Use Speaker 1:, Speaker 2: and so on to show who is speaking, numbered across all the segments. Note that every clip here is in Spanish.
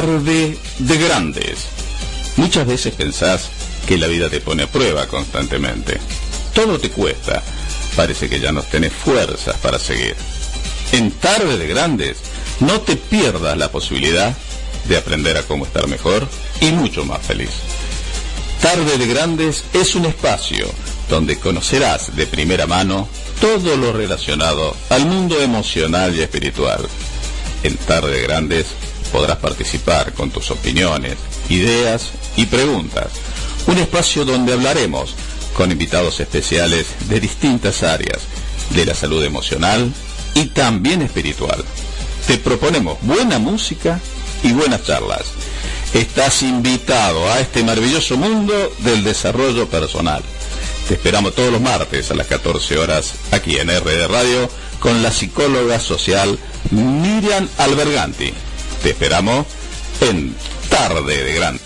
Speaker 1: Tarde de grandes. Muchas veces pensás que la vida te pone a prueba constantemente. Todo te cuesta. Parece que ya no tenés fuerzas para seguir. En Tarde de Grandes, no te pierdas la posibilidad de aprender a cómo estar mejor y mucho más feliz. Tarde de Grandes es un espacio donde conocerás de primera mano todo lo relacionado al mundo emocional y espiritual. En Tarde de Grandes podrás participar con tus opiniones, ideas y preguntas. Un espacio donde hablaremos con invitados especiales de distintas áreas de la salud emocional y también espiritual. Te proponemos buena música y buenas charlas. Estás invitado a este maravilloso mundo del desarrollo personal. Te esperamos todos los martes a las 14 horas aquí en RD Radio con la psicóloga social Miriam Alberganti. Te esperamos en Tarde de Gran.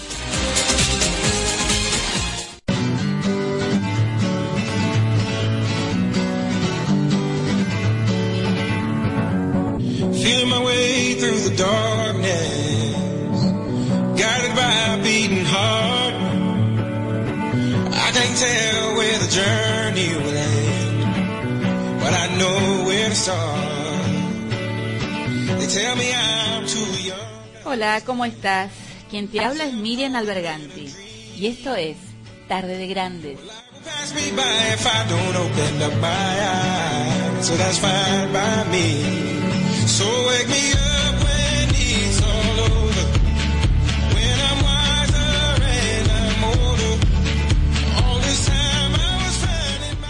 Speaker 2: The tell where the journey will end, but I know where start.
Speaker 3: Hola, ¿cómo estás? Quien te habla es Miriam Alberganti y esto es Tarde de Grandes.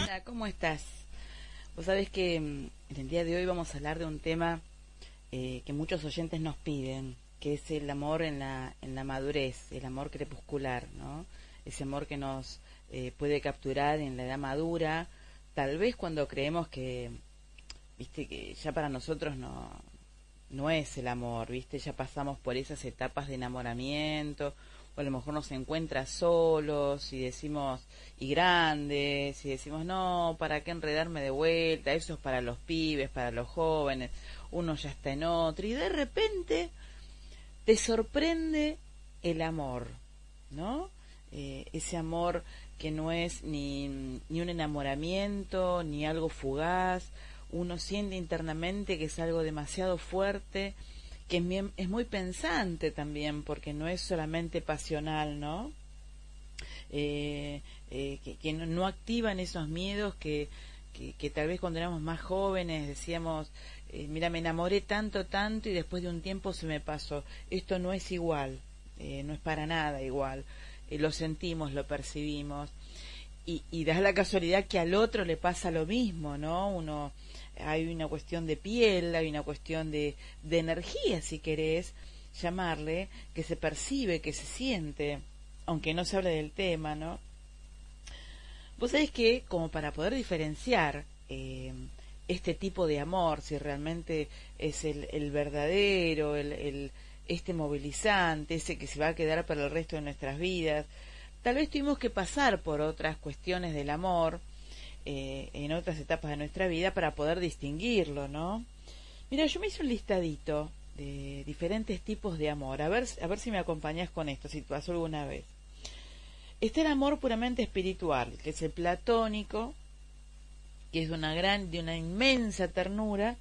Speaker 3: Hola, ¿cómo estás? Vos sabés que mm, en el día de hoy vamos a hablar de un tema eh, que muchos oyentes nos piden, que es el amor en la, en la madurez, el amor crepuscular, ¿no? Ese amor que nos eh, puede capturar en la edad madura, tal vez cuando creemos que, viste, que ya para nosotros no, no es el amor, viste, ya pasamos por esas etapas de enamoramiento, o a lo mejor nos encuentra solos y decimos, y grandes, y decimos, no, ¿para qué enredarme de vuelta? Eso es para los pibes, para los jóvenes, uno ya está en otro, y de repente te sorprende el amor, ¿no? Eh, ese amor que no es ni, ni un enamoramiento, ni algo fugaz, uno siente internamente que es algo demasiado fuerte, que es, es muy pensante también, porque no es solamente pasional, ¿no? Eh, eh, que, que no, no activan esos miedos que, que, que tal vez cuando éramos más jóvenes decíamos, eh, mira, me enamoré tanto, tanto y después de un tiempo se me pasó. Esto no es igual, eh, no es para nada igual. Eh, lo sentimos, lo percibimos. Y, y da la casualidad que al otro le pasa lo mismo, ¿no? Uno, hay una cuestión de piel, hay una cuestión de, de energía, si querés llamarle, que se percibe, que se siente, aunque no se hable del tema, ¿no? Vos sabés que, como para poder diferenciar eh, este tipo de amor, si realmente es el, el verdadero, el, el- este movilizante, ese que se va a quedar para el resto de nuestras vidas, tal vez tuvimos que pasar por otras cuestiones del amor eh, en otras etapas de nuestra vida para poder distinguirlo, ¿no? Mira, yo me hice un listadito de diferentes tipos de amor. A ver, a ver si me acompañás con esto, si te pasó alguna vez. Está el amor puramente espiritual, que es el platónico, que es de una gran, de una inmensa ternura,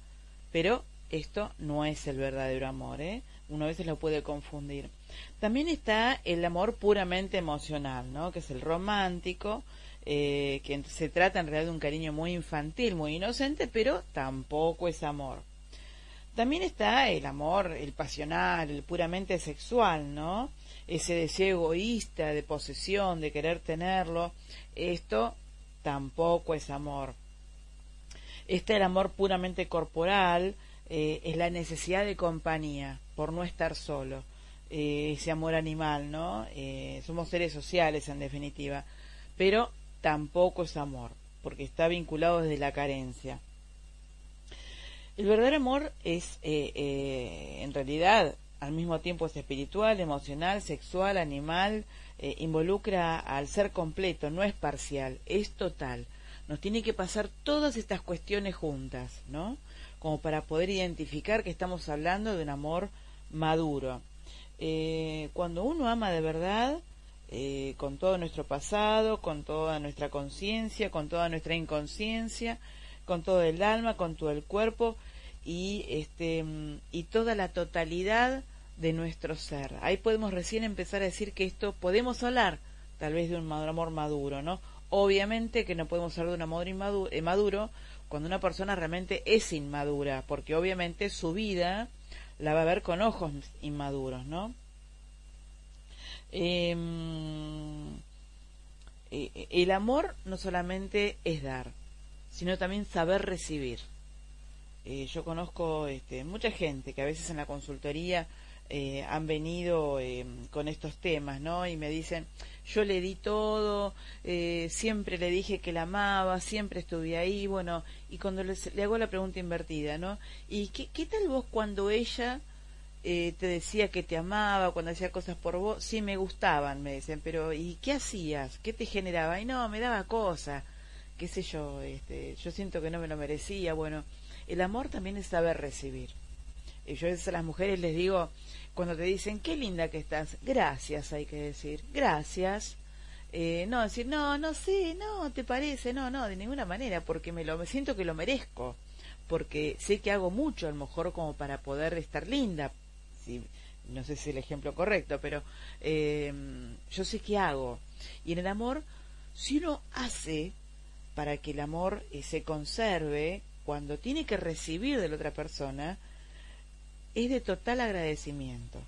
Speaker 3: pero esto no es el verdadero amor, ¿eh? Uno a veces lo puede confundir. También está el amor puramente emocional, ¿no? Que es el romántico, eh, que se trata en realidad de un cariño muy infantil, muy inocente, pero tampoco es amor. También está el amor, el pasional, el puramente sexual, ¿no? Ese deseo egoísta de posesión, de querer tenerlo. Esto tampoco es amor. Está el amor puramente corporal, eh, es la necesidad de compañía, por no estar solo. Eh, ese amor animal, ¿no? Eh, somos seres sociales, en definitiva. Pero tampoco es amor, porque está vinculado desde la carencia. El verdadero amor es, en realidad, al mismo tiempo es espiritual, emocional, sexual, animal, involucra al ser completo, no es parcial, es total. Nos tiene que pasar todas estas cuestiones juntas, ¿no? Como para poder identificar que estamos hablando de un amor maduro. cuando uno ama de verdad, con todo nuestro pasado, con toda nuestra conciencia, con toda nuestra inconsciencia, con todo el alma, con todo el cuerpo, y este y toda la totalidad de nuestro ser. Ahí podemos recién empezar a decir que esto podemos hablar tal vez de un amor maduro, ¿no? Obviamente que no podemos hablar de un amor inmaduro, eh, maduro cuando una persona realmente es inmadura, porque obviamente su vida la va a ver con ojos inmaduros, ¿no? Em, eh, el amor no solamente es dar, sino también saber recibir. Eh, yo conozco este, mucha gente que a veces en la consultoría eh, han venido eh, con estos temas, ¿no? Y me dicen, yo le di todo, siempre le dije que la amaba, siempre estuve ahí, bueno, y cuando le hago la pregunta invertida, ¿no? ¿Y qué, tal vos cuando ella te decía que te amaba, cuando hacía cosas por vos? Sí, me gustaban, me dicen, pero ¿y qué hacías? ¿Qué te generaba? Y no, me daba cosas, qué sé yo, este, yo siento que no me lo merecía, bueno el amor también es saber recibir. Y yo a las mujeres les digo, cuando te dicen, qué linda que estás, gracias hay que decir, gracias. Eh, no decir, no, no sé, no, te parece, no, no, de ninguna manera, porque me lo me siento que lo merezco, porque sé que hago mucho a lo mejor como para poder estar linda, si, no sé si es el ejemplo correcto, pero eh, yo sé que hago. Y en el amor, si uno hace para que el amor eh, se conserve, cuando tiene que recibir de la otra persona, es de total agradecimiento.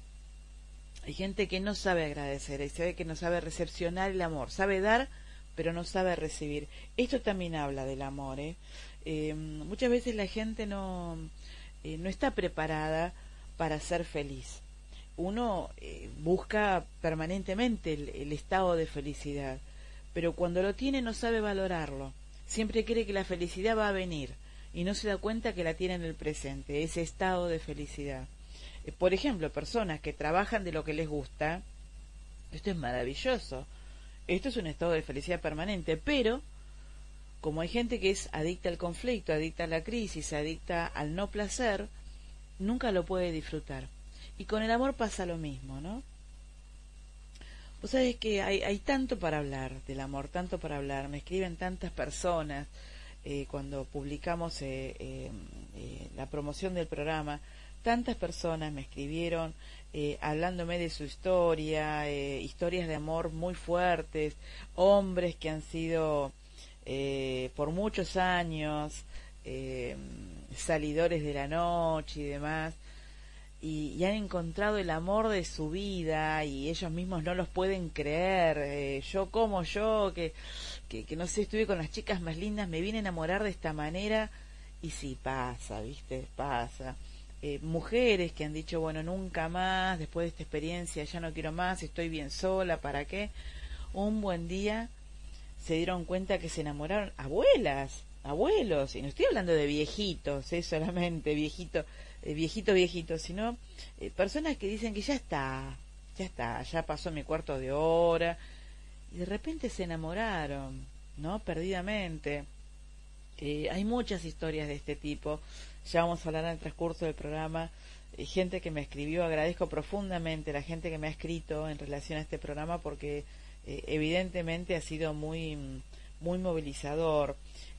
Speaker 3: Hay gente que no sabe agradecer, hay gente que no sabe recepcionar el amor, sabe dar, pero no sabe recibir. Esto también habla del amor. ¿eh? eh muchas veces la gente no, eh, no está preparada para ser feliz. Uno eh, busca permanentemente el estado de felicidad, pero cuando lo tiene no sabe valorarlo. Siempre cree que la felicidad va a venir y no se da cuenta que la tiene en el presente, ese estado de felicidad. Eh, por ejemplo, personas que trabajan de lo que les gusta, esto es maravilloso, esto es un estado de felicidad permanente, pero como hay gente que es adicta al conflicto, adicta a la crisis, adicta al no placer, nunca lo puede disfrutar. Y con el amor pasa lo mismo, ¿no? Vos sabés que hay, hay tanto para hablar del amor, tanto para hablar, me escriben tantas personas, eh, cuando publicamos eh, eh, la promoción del programa, tantas personas me escribieron hablándome de su historia, historias de amor muy fuertes, hombres que han sido por muchos años salidores de la noche y demás, y, han encontrado el amor de su vida y ellos mismos no los pueden creer. yo como yo, que que, no sé, estuve con las chicas más lindas, me vine a enamorar de esta manera y sí, pasa, ¿viste? Pasa. Eh, mujeres que han dicho, bueno, nunca más, después de esta experiencia ya no quiero más, estoy bien sola, ¿para qué? Un buen día se dieron cuenta que se enamoraron abuelas, abuelos, y no estoy hablando de viejitos, ¿eh? solamente viejito, eh, viejito, viejito, sino eh, personas que dicen que ya está, ya está, ya pasó mi cuarto de hora, y de repente se enamoraron, ¿no? Perdidamente. Eh, hay muchas historias de este tipo, ya vamos a hablar en el transcurso del programa. Eh, gente que me escribió, agradezco profundamente la gente que me ha escrito en relación a este programa porque evidentemente ha sido muy, muy movilizador.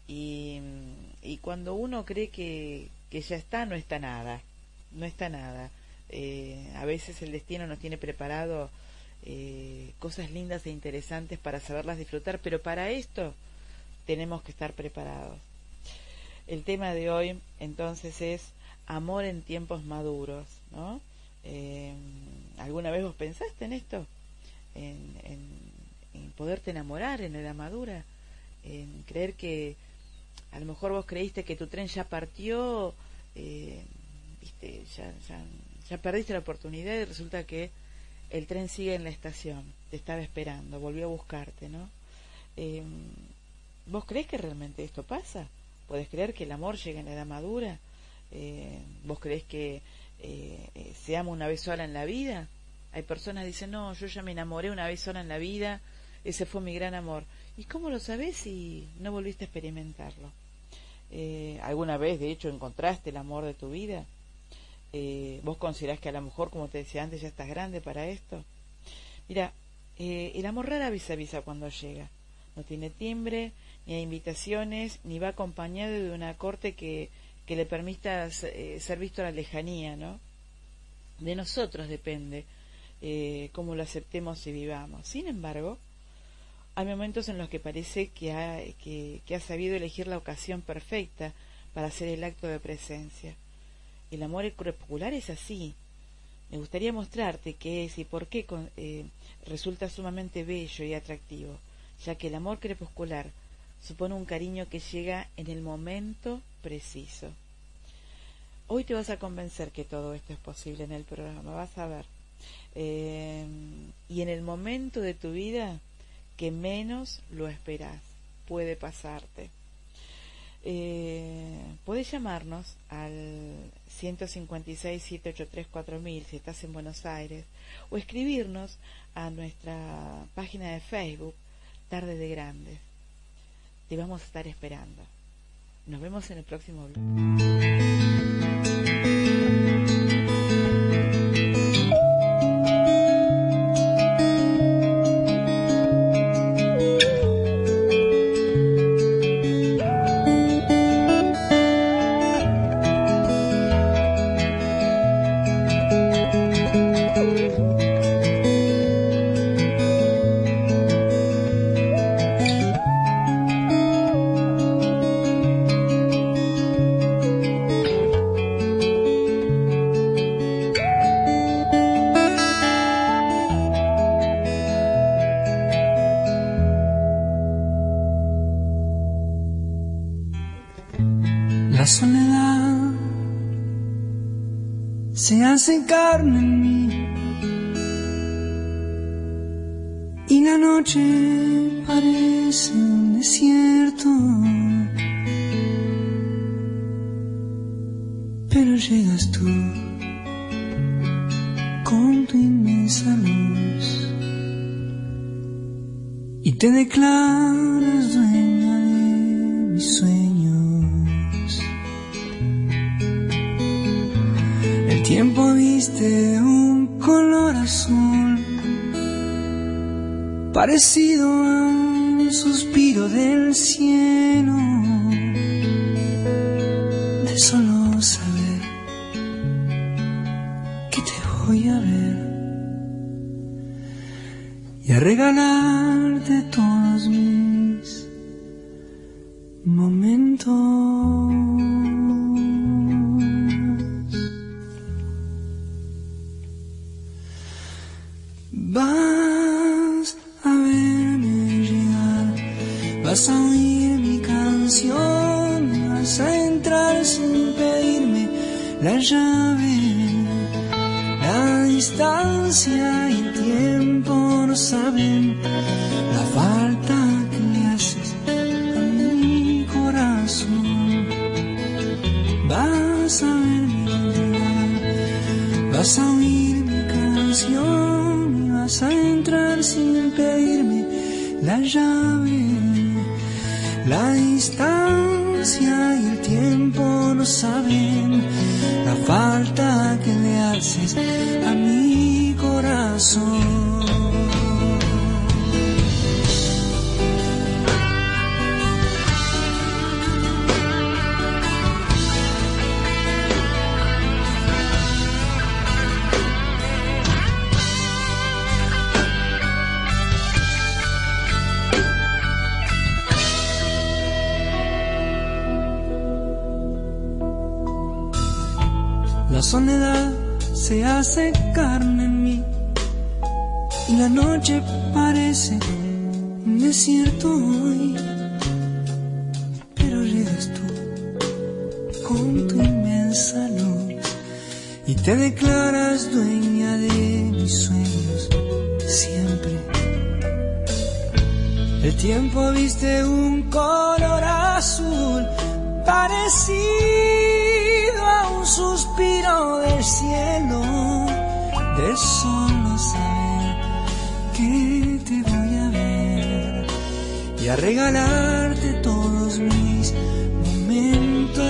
Speaker 3: Y, y cuando uno cree que, que ya está, no está nada, no está nada. a veces el destino nos tiene preparado eh, cosas lindas e interesantes para saberlas disfrutar, pero para esto tenemos que estar preparados. El tema de hoy entonces es amor en tiempos maduros, ¿no? Eh, ¿Alguna vez vos pensaste en esto? En, en, poderte enamorar en la madura, en creer que a lo mejor vos creíste que tu tren ya partió, eh, viste, ya, ya, ya perdiste la oportunidad y resulta que el tren sigue en la estación, te estaba esperando, volvió a buscarte, ¿no? Eh, ¿Vos crees que realmente esto pasa? ¿Puedes creer que el amor llega en la edad madura? Eh, ¿Vos crees que eh, eh, se ama una vez sola en la vida? Hay personas que dicen, no, yo ya me enamoré una vez sola en la vida, ese fue mi gran amor. ¿Y cómo lo sabes si no volviste a experimentarlo? ¿Alguna vez, de hecho, encontraste el amor de tu vida? ¿Vos considerás que a lo mejor, como te decía antes, ya estás grande para esto? Mira, el amor rara vez avisa cuando llega. No tiene timbre, ni hay invitaciones, ni va acompañado de una corte que, que le permita eh, ser visto a la lejanía, ¿no? De nosotros depende eh, cómo lo aceptemos y vivamos. Sin embargo, hay momentos en los que parece que ha, sabido elegir la ocasión perfecta para hacer el acto de presencia. El amor crepuscular es así. Me gustaría mostrarte qué es y por qué eh, resulta sumamente bello y atractivo, ya que el amor crepuscular supone un cariño que llega en el momento preciso. Hoy te vas a convencer que todo esto es posible en el programa, vas a ver. Eh, y en el momento de tu vida que menos lo esperas, puede pasarte. Eh, puedes llamarnos al 156-783-4000 si estás en Buenos Aires o escribirnos a nuestra página de Facebook Tarde de Grandes te vamos a estar esperando. Nos vemos en el próximo
Speaker 4: hace y te declaras dueña de mi sueño. tiempo viste un color azul, parecido a un suspiro del cielo, de solo y a regalarte todos El tiempo viste un color azul parecido a un suspiro del cielo, de solo saber que te voy a ver y a regalarte todos mis momentos.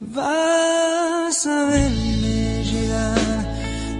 Speaker 4: Vas a llegar,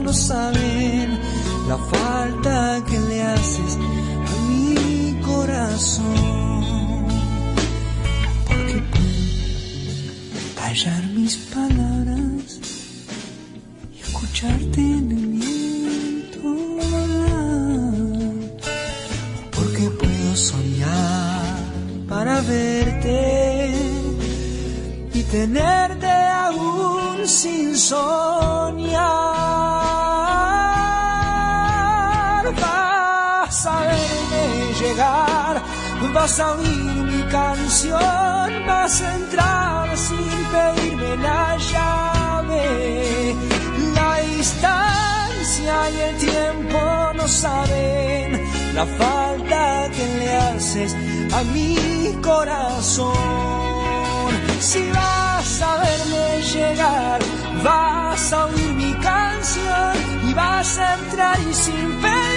Speaker 4: No saben la falta que le haces a mi corazón. Porque puedo callar mis palabras y escucharte en el viento. Porque puedo soñar para verte y tenerte aún sin soñar. Vas a oír mi canción, vas a entrar sin pedirme la llave. La distancia y el tiempo no saben la falta que le haces a mi corazón. Si vas a verme llegar, vas a oír mi canción y vas a entrar y sin pedirme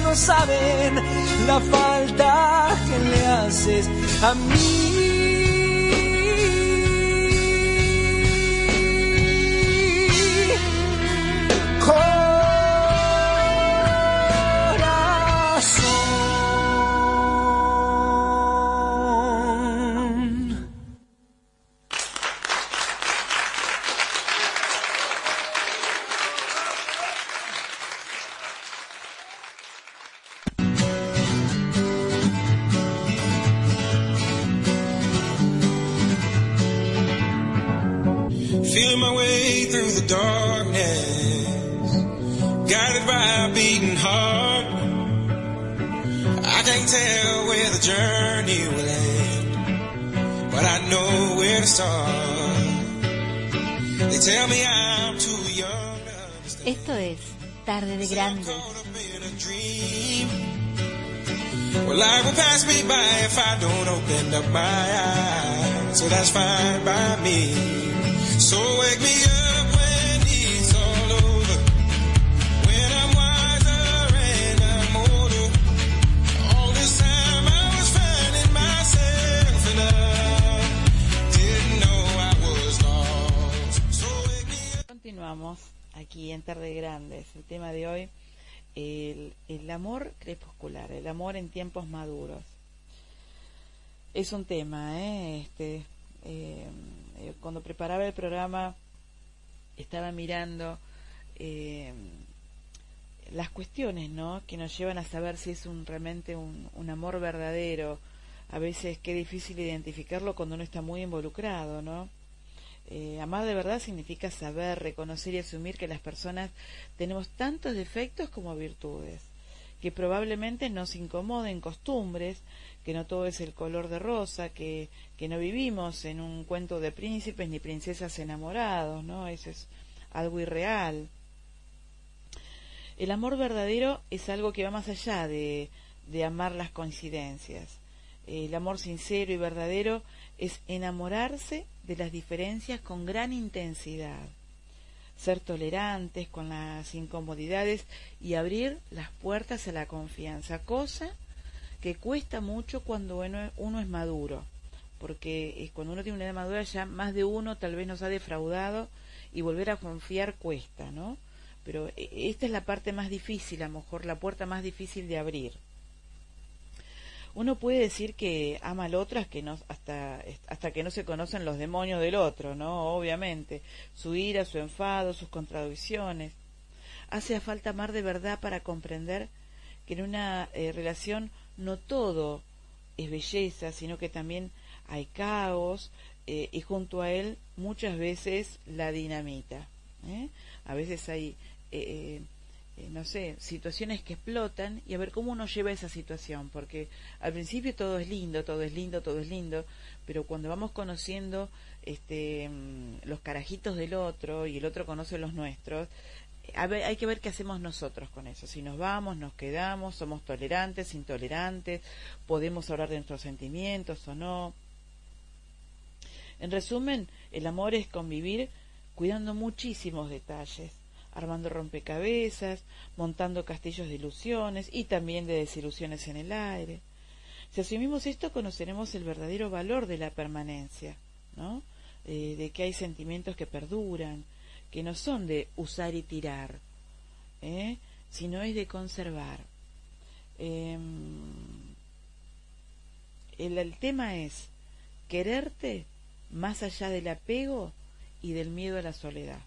Speaker 4: no saben la falta que le haces a mí.
Speaker 3: Continuamos aquí en Tarde Grandes. El tema de hoy, el, el amor crepuscular, el amor en tiempos maduros. Es un tema, ¿eh? Este, eh, eh, cuando preparaba el programa estaba mirando eh, las cuestiones, ¿no? Que nos llevan a saber si es un realmente un, amor verdadero. A veces qué difícil identificarlo cuando uno está muy involucrado, ¿no? Eh, amar de verdad significa saber, reconocer y asumir que las personas tenemos tantos defectos como virtudes, que probablemente nos incomoden costumbres, que no todo es el color de rosa, que, que no vivimos en un cuento de príncipes ni princesas enamorados, ¿no? Eso es algo irreal. El amor verdadero es algo que va más allá de, de amar las coincidencias. El amor sincero y verdadero es enamorarse de las diferencias con gran intensidad. ser tolerantes con las incomodidades y abrir las puertas a la confianza, cosa que cuesta mucho cuando uno, es maduro, porque cuando uno tiene una edad madura ya más de uno tal vez nos ha defraudado y volver a confiar cuesta, ¿no? Pero eh, esta es la parte más difícil, a lo mejor la puerta más difícil de abrir. Uno puede decir que ama al otro hasta que, no, hasta, hasta que no se conocen los demonios del otro, ¿no? Obviamente. Su ira, su enfado, sus contradicciones. Hace falta amar de verdad para comprender que en una eh, relación no todo es belleza, sino que también hay caos eh, y junto a él muchas veces la dinamita. ¿eh? A veces hay eh, eh, no sé, situaciones que explotan y a ver cómo uno lleva esa situación, porque al principio todo es lindo, todo es lindo, todo es lindo, pero cuando vamos conociendo este, mm, los carajitos del otro y el otro conoce los nuestros, hay que ver qué hacemos nosotros con eso. Si nos vamos, nos quedamos, somos tolerantes, intolerantes, podemos hablar de nuestros sentimientos o no. En resumen, el amor es convivir cuidando muchísimos detalles armando rompecabezas, montando castillos de ilusiones y también de desilusiones en el aire. Si asumimos esto, conoceremos el verdadero valor de la permanencia, ¿no? Eh, de que hay sentimientos que perduran, que no son de usar y tirar, ¿eh? sino es de conservar. Em, el tema es quererte más allá del apego y del miedo a la soledad.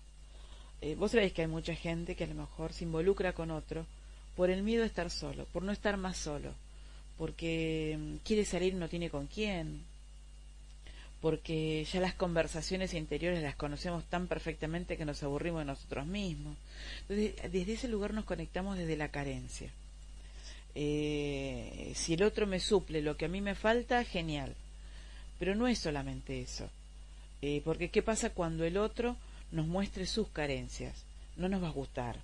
Speaker 3: Eh, vos sabéis que hay mucha gente que a lo mejor se involucra con otro por el miedo a estar solo, por no estar más solo, porque mm, quiere salir no tiene con quién, porque ya las conversaciones interiores las conocemos tan perfectamente que nos aburrimos de nosotros mismos. Entonces, desde ese lugar nos conectamos desde la carencia. Eh, si el otro me suple lo que a mí me falta, genial. Pero no es solamente eso. Eh, porque ¿qué pasa cuando el otro nos muestre sus carencias, no nos va a gustar.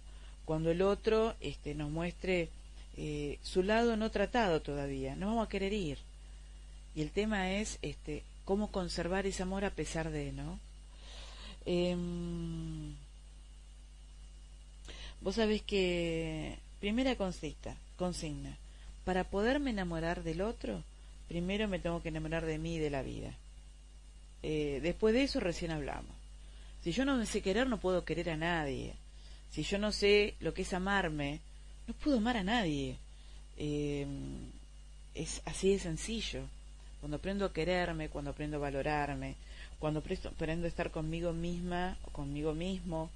Speaker 3: Cuando el otro este, nos muestre eh, su lado no tratado todavía, no vamos a querer ir. Y el tema es este, cómo conservar ese amor a pesar de, ¿no? Em, vos sabés que, primera consigna, consigna, para poderme enamorar del otro, primero me tengo que enamorar de mí y de la vida. Eh, después de eso recién hablamos. Si yo no sé querer, no puedo querer a nadie. Si yo no sé lo que es amarme, no puedo amar a nadie. Eh, es así de sencillo. Cuando aprendo a quererme, cuando aprendo a valorarme, cuando aprendo a estar conmigo misma o conmigo mismo,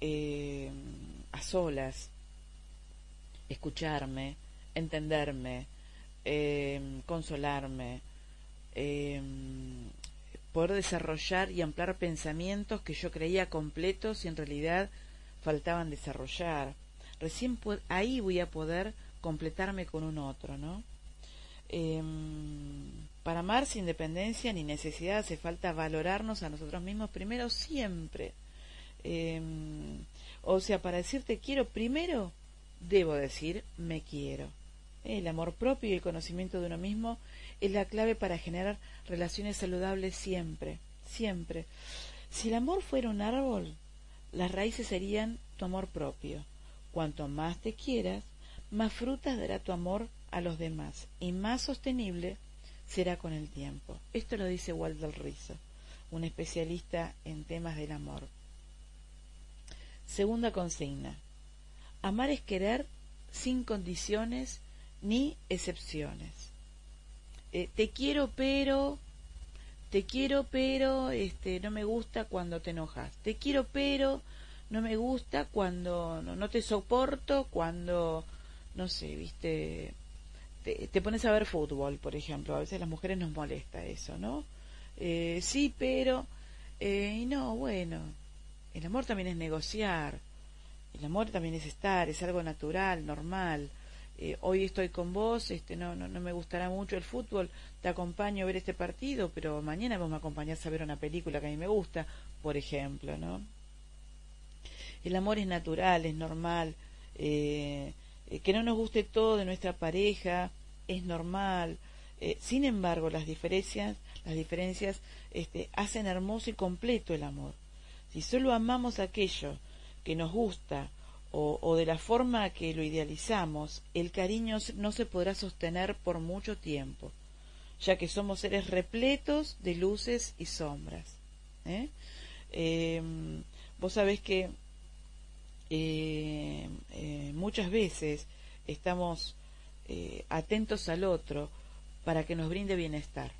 Speaker 3: eh, a solas, escucharme, entenderme, consolarme, poder desarrollar y ampliar pensamientos que yo creía completos y en realidad faltaban desarrollar. Recién ahí voy a poder completarme con un otro, ¿no? Em, para amar sin dependencia ni necesidad hace falta valorarnos a nosotros mismos primero siempre. Em, o sea, para decirte quiero primero, debo decir me quiero. El amor propio y el conocimiento de uno mismo es la clave para generar relaciones saludables siempre, siempre. Si el amor fuera un árbol, las raíces serían tu amor propio. Cuanto más te quieras, más frutas dará tu amor a los demás y más sostenible será con el tiempo. Esto lo dice Walter Rizzo, un especialista en temas del amor. Segunda consigna. Amar es querer sin condiciones ni excepciones. Eh, te quiero pero te quiero pero este no me gusta cuando te enojas. Te quiero pero no me gusta cuando no, te soporto cuando no sé viste te, pones a ver fútbol por ejemplo. A veces las mujeres nos molesta eso no eh, sí pero eh, y no bueno el amor también es negociar. El amor también es estar es algo natural normal eh, hoy estoy con vos, este, no, no, no, me gustará mucho el fútbol, te acompaño a ver este partido, pero mañana vos me acompañás a ver una película que a mí me gusta, por ejemplo, ¿no? El amor es natural, es normal, eh, eh, que no nos guste todo de nuestra pareja, es normal, sin embargo, las diferencias, las diferencias este, hacen hermoso y completo el amor. Si solo amamos aquello que nos gusta o, de la forma que lo idealizamos, el cariño no se podrá sostener por mucho tiempo, ya que somos seres repletos de luces y sombras. ¿eh? Em, vos sabés que eh, eh, muchas veces estamos atentos al otro para que nos brinde bienestar.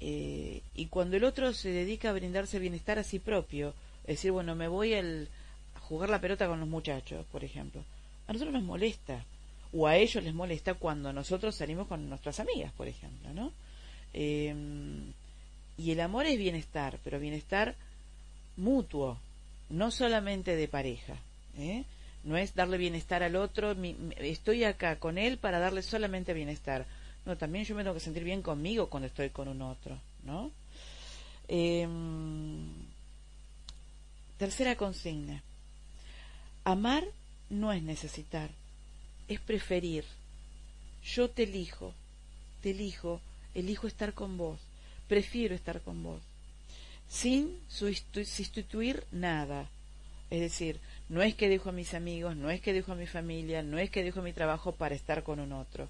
Speaker 3: y cuando el otro se dedica a brindarse bienestar a sí propio, es decir, bueno, me voy al, jugar la pelota con los muchachos, por ejemplo, a nosotros nos molesta, o a ellos les molesta cuando nosotros salimos con nuestras amigas, por ejemplo, ¿no? Em, y el amor es bienestar, pero bienestar mutuo, no solamente de pareja. ¿eh? No es darle bienestar al otro, estoy acá con él para darle solamente bienestar. No, también yo me tengo que sentir bien conmigo cuando estoy con un otro, ¿no? Em, tercera consigna. Amar no es necesitar, es preferir. Yo te elijo, te elijo, elijo estar con vos, prefiero estar con vos sin sustituir nada. Es decir, no es que dejo a mis amigos, no es que dejo a mi familia, no es que dejo mi trabajo para estar con un otro.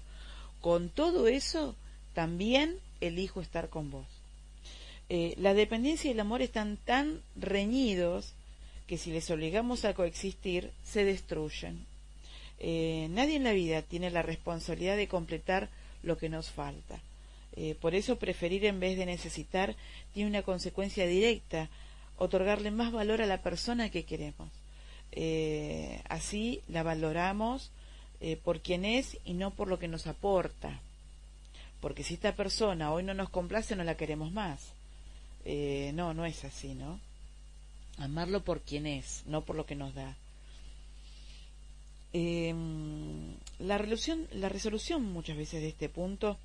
Speaker 3: Con todo eso, también elijo estar con vos. Eh, la dependencia y el amor están tan reñidos que si les obligamos a coexistir, se destruyen. Eh, nadie en la vida tiene la responsabilidad de completar lo que nos falta. Eh, por eso preferir en vez de necesitar tiene una consecuencia directa, otorgarle más valor a la persona que queremos. Eh, así la valoramos por quien es y no por lo que nos aporta. Porque si esta persona hoy no nos complace, no la queremos más. no, no es así, ¿no? Amarlo por quien es, no por lo que nos da. Em, la, resolución, la resolución muchas veces de este punto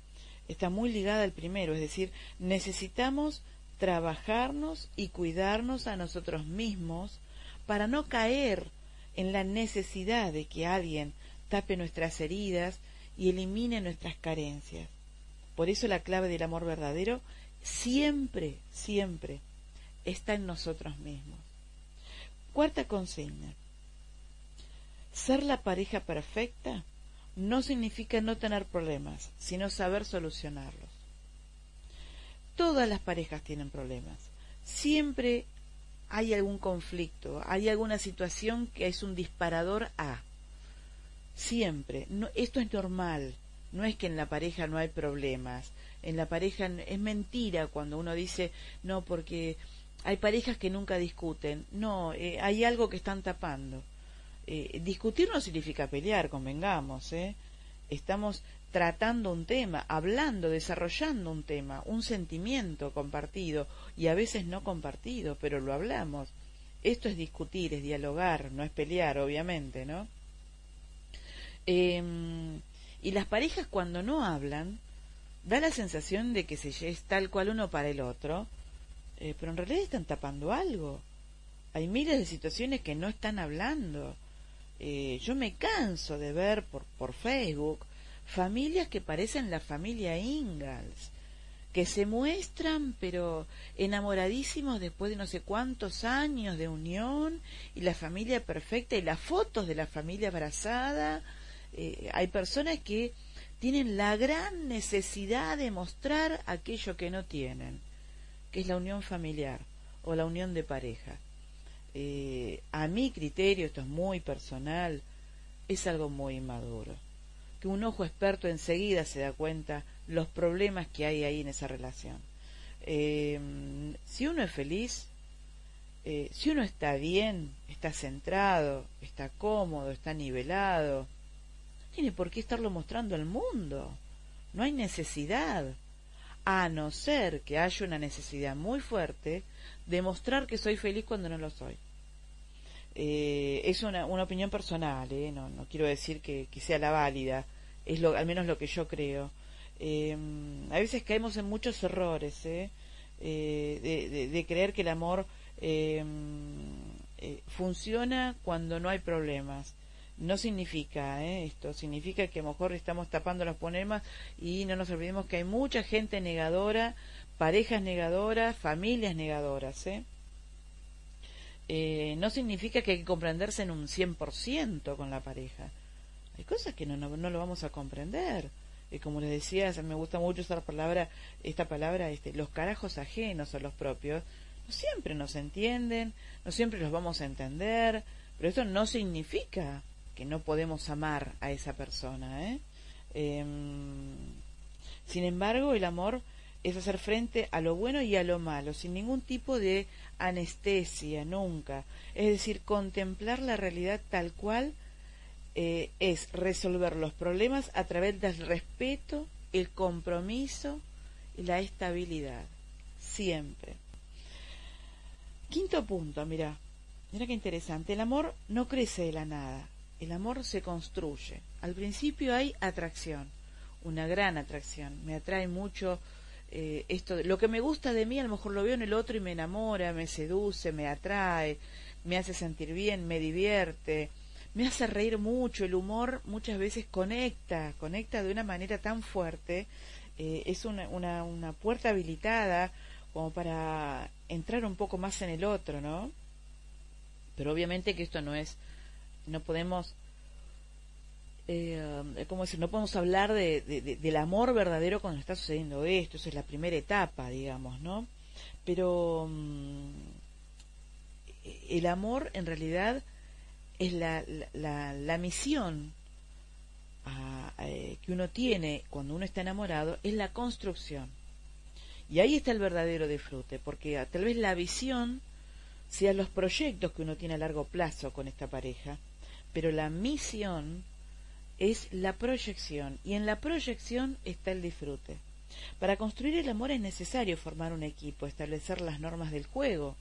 Speaker 3: está muy ligada al primero, es decir, necesitamos trabajarnos y cuidarnos a nosotros mismos para no caer en la necesidad de que alguien tape nuestras heridas y elimine nuestras carencias. Por eso la clave del amor verdadero siempre, siempre está en nosotros mismos. Cuarta consigna. Ser la pareja perfecta no significa no tener problemas, sino saber solucionarlos. Todas las parejas tienen problemas. Siempre hay algún conflicto, hay alguna situación que es un disparador a. Siempre. esto es normal. No es que en la pareja no hay problemas. En la pareja es mentira cuando uno dice, no, porque hay parejas que nunca discuten. No, eh, hay algo que están tapando. Eh, discutir no significa pelear, convengamos, ¿eh? Estamos tratando un tema, hablando, desarrollando un tema, un sentimiento compartido y a veces no compartido, pero lo hablamos. Esto es discutir, es dialogar, no es pelear, obviamente, ¿no? Em, y las parejas cuando no hablan, da la sensación de que se es tal cual uno para el otro, eh, pero en realidad están tapando algo. Hay miles de situaciones que no están hablando eh, yo me canso de ver por, por Facebook familias que parecen la familia Ingalls, que se muestran pero enamoradísimos después de no sé cuántos años de unión y la familia perfecta y las fotos de la familia abrazada. Eh, hay personas que tienen la gran necesidad de mostrar aquello que no tienen, que es la unión familiar o la unión de pareja. Eh, a mi criterio, esto es muy personal, es algo muy inmaduro. Que un ojo experto enseguida se da cuenta los problemas que hay ahí en esa relación. Eh, si uno es feliz, eh, si uno está bien, está centrado, está cómodo, está nivelado, no tiene por qué estarlo mostrando al mundo. No hay necesidad. A no ser que haya una necesidad muy fuerte de mostrar que soy feliz cuando no lo soy. Eh, es una, una, opinión personal, eh, no, no quiero decir que, sea la válida, es lo, al menos lo que yo creo. Eh, a veces caemos en muchos errores eh, de, de, creer que el amor funciona cuando no hay problemas. No significa esto, significa que a lo mejor estamos tapando los problemas y no nos olvidemos que hay mucha gente negadora, parejas negadoras, familias negadoras. ¿eh? eh, no significa que hay que comprenderse en un 100% con la pareja. Hay cosas que no, no, lo vamos a comprender. y como les decía, me gusta mucho usar palabra, esta palabra, este, los carajos ajenos o los propios, no siempre nos entienden, no siempre los vamos a entender, pero esto no significa que no podemos amar a esa persona. ¿eh? Em, sin embargo, el amor es hacer frente a lo bueno y a lo malo, sin ningún tipo de anestesia, nunca. Es decir, contemplar la realidad tal cual eh, es resolver los problemas a través del respeto, el compromiso y la estabilidad. Siempre. Quinto punto, mira, mira qué interesante. El amor no crece de la nada. El amor se construye. Al principio hay atracción, una gran atracción. Me atrae mucho eh, esto, lo que me gusta de mí a lo mejor lo veo en el otro y me enamora, me seduce, me atrae, me hace sentir bien, me divierte, me hace reír mucho, el humor muchas veces conecta, conecta de una manera tan fuerte, eh, es una, una, una puerta habilitada como para entrar un poco más en el otro, ¿no? Pero obviamente que esto no es, no podemos eh, ¿cómo decir? No podemos hablar de, del amor verdadero cuando está sucediendo esto, esa es la primera etapa, digamos, ¿no? Pero mm, el amor en realidad es la, la, la misión eh, que uno tiene cuando uno está enamorado, es la construcción. Y ahí está el verdadero disfrute, porque tal vez la visión sea los proyectos que uno tiene a largo plazo con esta pareja, pero la misión es la proyección y en la proyección está el disfrute. Para construir el amor es necesario formar un equipo, establecer las normas del juego.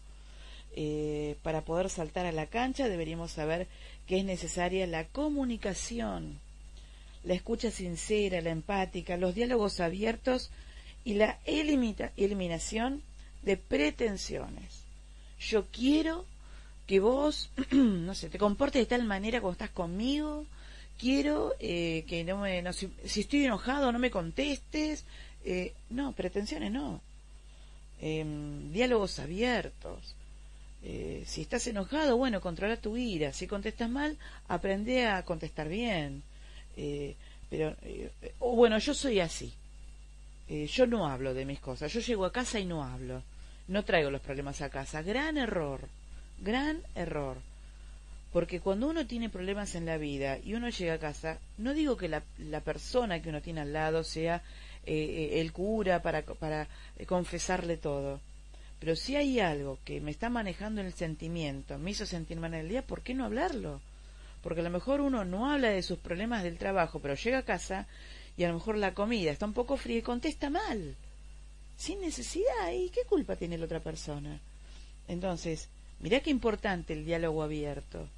Speaker 3: Eh, para poder saltar a la cancha deberíamos saber que es necesaria la comunicación, la escucha sincera, la empática, los diálogos abiertos y la eliminación de pretensiones. Yo quiero que vos, no sé, te comportes de tal manera cuando estás conmigo, quiero eh, que no me, si, estoy enojado no me contestes, eh, no, pretensiones no, em, diálogos abiertos. Eh, si estás enojado, bueno, controla tu ira. Si contestas mal, aprende a contestar bien. pero, o bueno, yo soy así. yo no hablo de mis cosas. Yo llego a casa y no hablo. No traigo los problemas a casa. Gran error. Gran error. Porque cuando uno tiene problemas en la vida y uno llega a casa, no digo que la, la persona que uno tiene al lado sea eh, eh, el cura para, para eh, confesarle todo. Pero si hay algo que me está manejando el sentimiento, me hizo sentir mal en el día, ¿por qué no hablarlo? Porque a lo mejor uno no habla de sus problemas del trabajo, pero llega a casa y a lo mejor la comida está un poco fría y contesta mal. Sin necesidad. ¿Y qué culpa tiene la otra persona? Entonces, mirá qué importante el diálogo abierto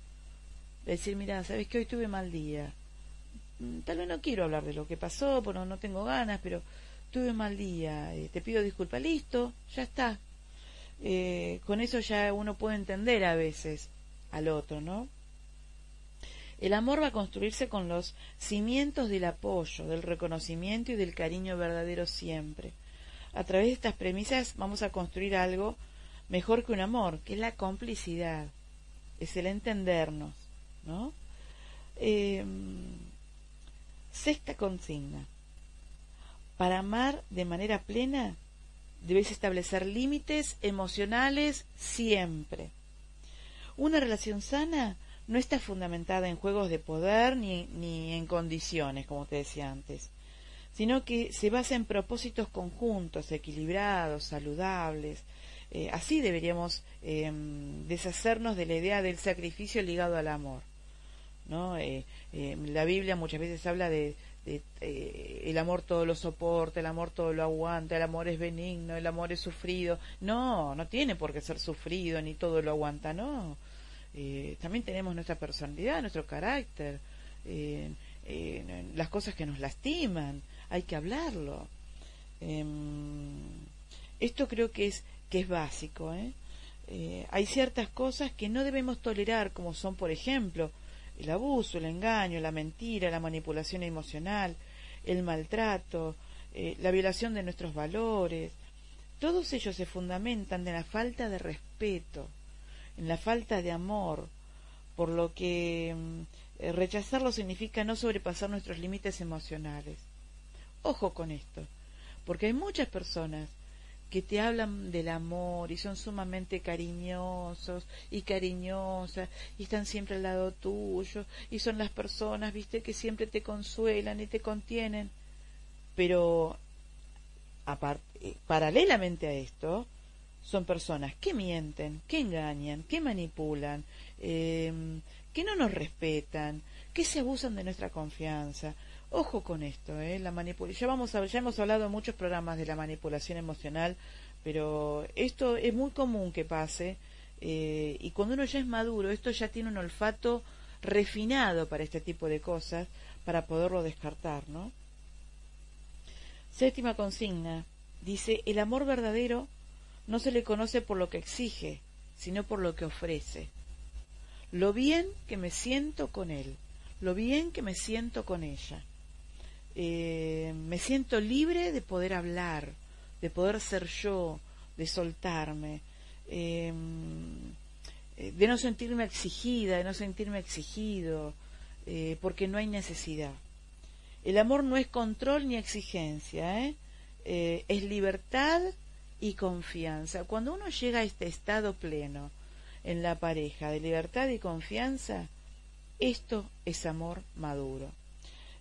Speaker 3: decir, mira, sabes que hoy tuve mal día. Mm, tal vez no quiero hablar de lo que pasó, porque no, tengo ganas, pero tuve mal día, eh, te pido disculpas, listo, ya está. Eh, con eso ya uno puede entender a veces al otro, ¿no? El amor va a construirse con los cimientos del apoyo, del reconocimiento y del cariño verdadero siempre. A través de estas premisas vamos a construir algo mejor que un amor, que es la complicidad, es el entendernos, ¿no? Em, sexta consigna. Para amar de manera plena debes establecer límites emocionales siempre. Una relación sana no está fundamentada en juegos de poder ni, ni en condiciones, como te decía antes, sino que se basa en propósitos conjuntos, equilibrados, saludables. Eh, así deberíamos em, deshacernos de la idea del sacrificio ligado al amor. ¿no? Eh, eh, la Biblia muchas veces habla de, eh, el amor todo lo soporta, el amor todo lo aguanta, el amor es benigno, el amor es sufrido. No, no tiene por qué ser sufrido ni todo lo aguanta, no. también tenemos nuestra personalidad, nuestro carácter, las cosas que nos lastiman, hay que hablarlo. Em, esto creo que es que es básico. hay ciertas cosas que no debemos tolerar, como son, por ejemplo, el abuso, el engaño, la mentira, la manipulación emocional, el maltrato, eh, la violación de nuestros valores, todos ellos se fundamentan de la falta de respeto en la falta de amor, por lo que mm, eh, rechazarlo significa no sobrepasar nuestros límites emocionales. Ojo con esto, porque hay muchas personas que te hablan del amor y son sumamente cariñosos y cariñosas y están siempre al lado tuyo y son las personas, viste, que siempre te consuelan y te contienen. Pero eh, paralelamente a esto, son personas que mienten, que engañan, que manipulan, em, que no nos respetan, que se abusan de nuestra confianza. Ojo con esto, ¿eh? la. Ya, vamos a, ya hemos hablado en muchos programas de la manipulación emocional, pero esto es muy común que pase eh, y cuando uno ya es maduro, esto ya tiene un olfato refinado para este tipo de cosas, para poderlo descartar, ¿no? Séptima consigna. Dice, el amor verdadero no se le conoce por lo que exige, sino por lo que ofrece. Lo bien que me siento con él, lo bien que me siento con ella. Eh, me siento libre de poder hablar, de poder ser yo, de soltarme, em, eh, de no sentirme exigida, de no sentirme exigido, eh, porque no hay necesidad. El amor no es control ni exigencia, es libertad y confianza. Cuando uno llega a este estado pleno en la pareja de libertad y confianza, esto es amor maduro.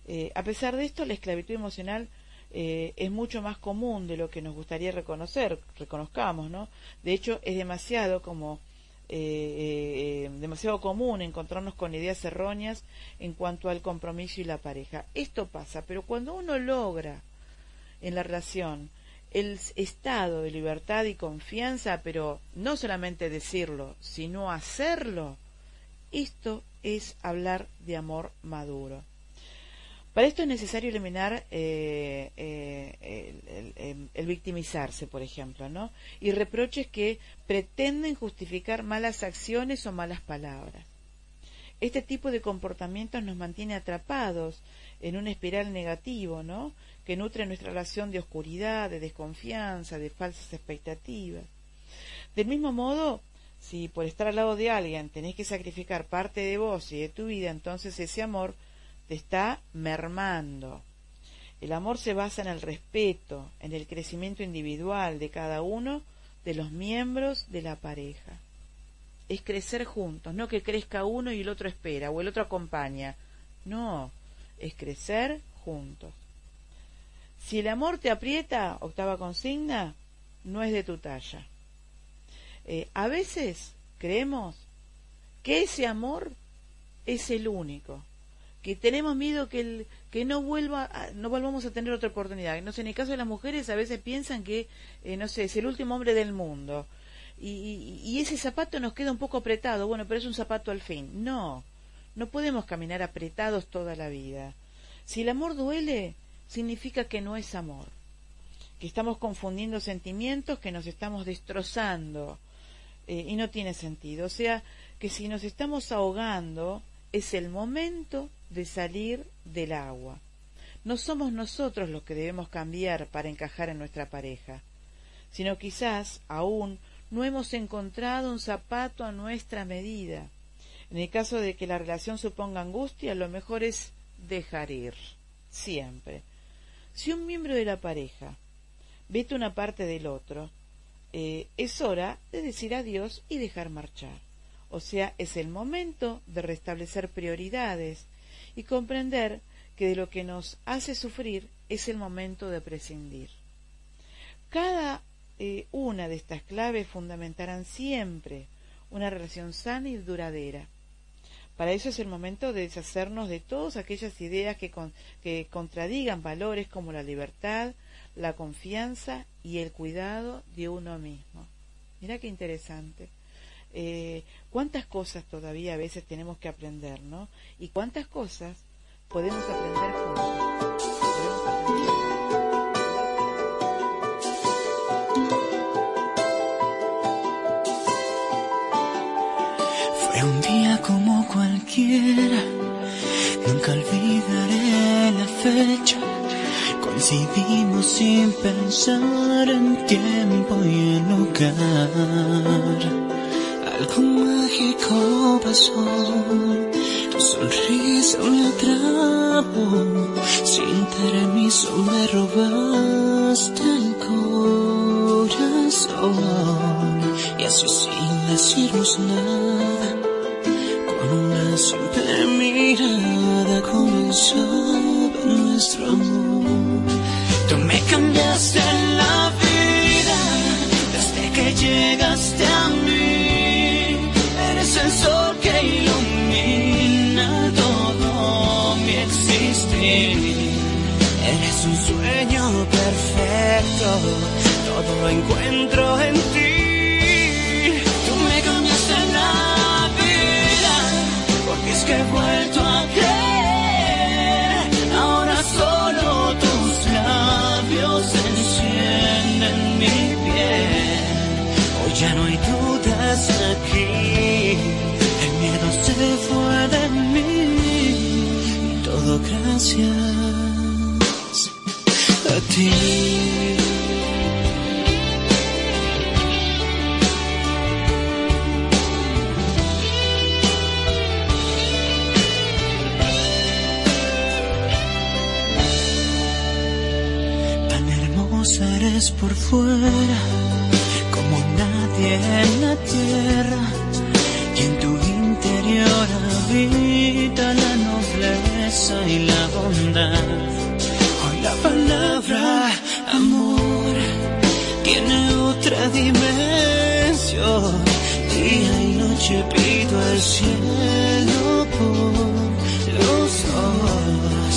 Speaker 3: Eh, a pesar de esto, la esclavitud emocional eh, es mucho más común de lo que nos gustaría reconocer, reconozcamos, ¿no? De hecho, es demasiado como eh, demasiado común encontrarnos con ideas erróneas en cuanto al compromiso y la pareja. Esto pasa, pero cuando uno logra en la relación el estado de libertad y confianza, pero no solamente decirlo, sino hacerlo, esto es hablar de amor maduro. Para esto es necesario eliminar eh, eh, el, victimizarse, por ejemplo, ¿no? Y reproches que pretenden justificar malas acciones o malas palabras. Este tipo de comportamientos nos mantiene atrapados en una espiral negativo, ¿no? que nutre nuestra relación de oscuridad, de desconfianza, de falsas expectativas. Del mismo modo, si por estar al lado de alguien tenés que sacrificar parte de vos y de tu vida, entonces ese amor te está mermando. El amor se basa en el respeto, en el crecimiento individual de cada uno de los miembros de la pareja. Es crecer juntos, no que crezca uno y el otro espera o el otro acompaña. No, es crecer juntos. Si el amor te aprieta, octava consigna, no es de tu talla. Eh, a veces creemos que ese amor es el único, que tenemos miedo que, el, que no vuelva no volvamos a tener otra oportunidad. No sé, en el caso de las mujeres a veces piensan que, eh, no sé, es el último hombre del mundo. Y, y, ese zapato nos queda un poco apretado, bueno, pero es un zapato al fin. No, no podemos caminar apretados toda la vida. Si el amor duele, significa que no es amor, que estamos confundiendo sentimientos, que nos estamos destrozando eh, y no tiene sentido. O sea, que si nos estamos ahogando, es el momento de salir del agua. No somos nosotros los que debemos cambiar para encajar en nuestra pareja, sino quizás aún no hemos encontrado un zapato a nuestra medida. En el caso de que la relación suponga angustia, lo mejor es dejar ir, siempre. Si un miembro de la pareja vete una parte del otro, eh, es hora de decir adiós y dejar marchar. O sea, es el momento de restablecer prioridades y comprender que de lo que nos hace sufrir es el momento de prescindir. Cada eh, una de estas claves fundamentarán siempre una relación sana y duradera. Para eso es el momento de deshacernos de todas aquellas ideas que, que contradigan valores como la libertad, la confianza y el cuidado de uno mismo. Mira qué interesante. Eh, cuántas cosas todavía a veces tenemos que aprender, ¿no? Y cuántas cosas podemos aprender juntos.
Speaker 5: Fue un día como cualquiera, nunca olvidaré la fecha. Coincidimos sin pensar en tiempo y en lugar algo mágico pasó. Tu sonrisa me atrapó, sin permiso me robaste el corazón. Y así sin decirnos nada, con una simple mirada comenzaba nuestro amor. Tú me cambiaste la vida desde que llegaste a Eres un sueño perfecto, todo lo encuentro Tan hermosa eres por fuera, como nadie en la tierra, Día y noche pido al cielo por los ojos.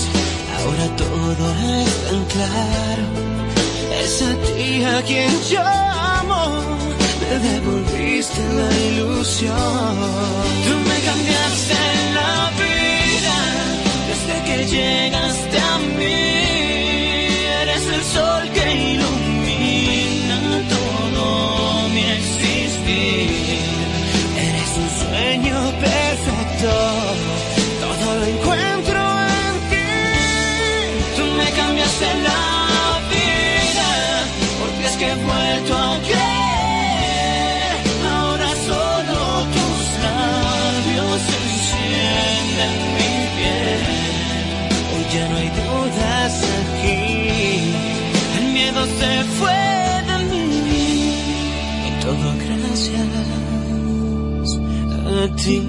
Speaker 5: Ahora todo es tan claro. Es a ti a quien llamo. Me devolviste la ilusión. Tú me cambiaste la vida desde que llegaste a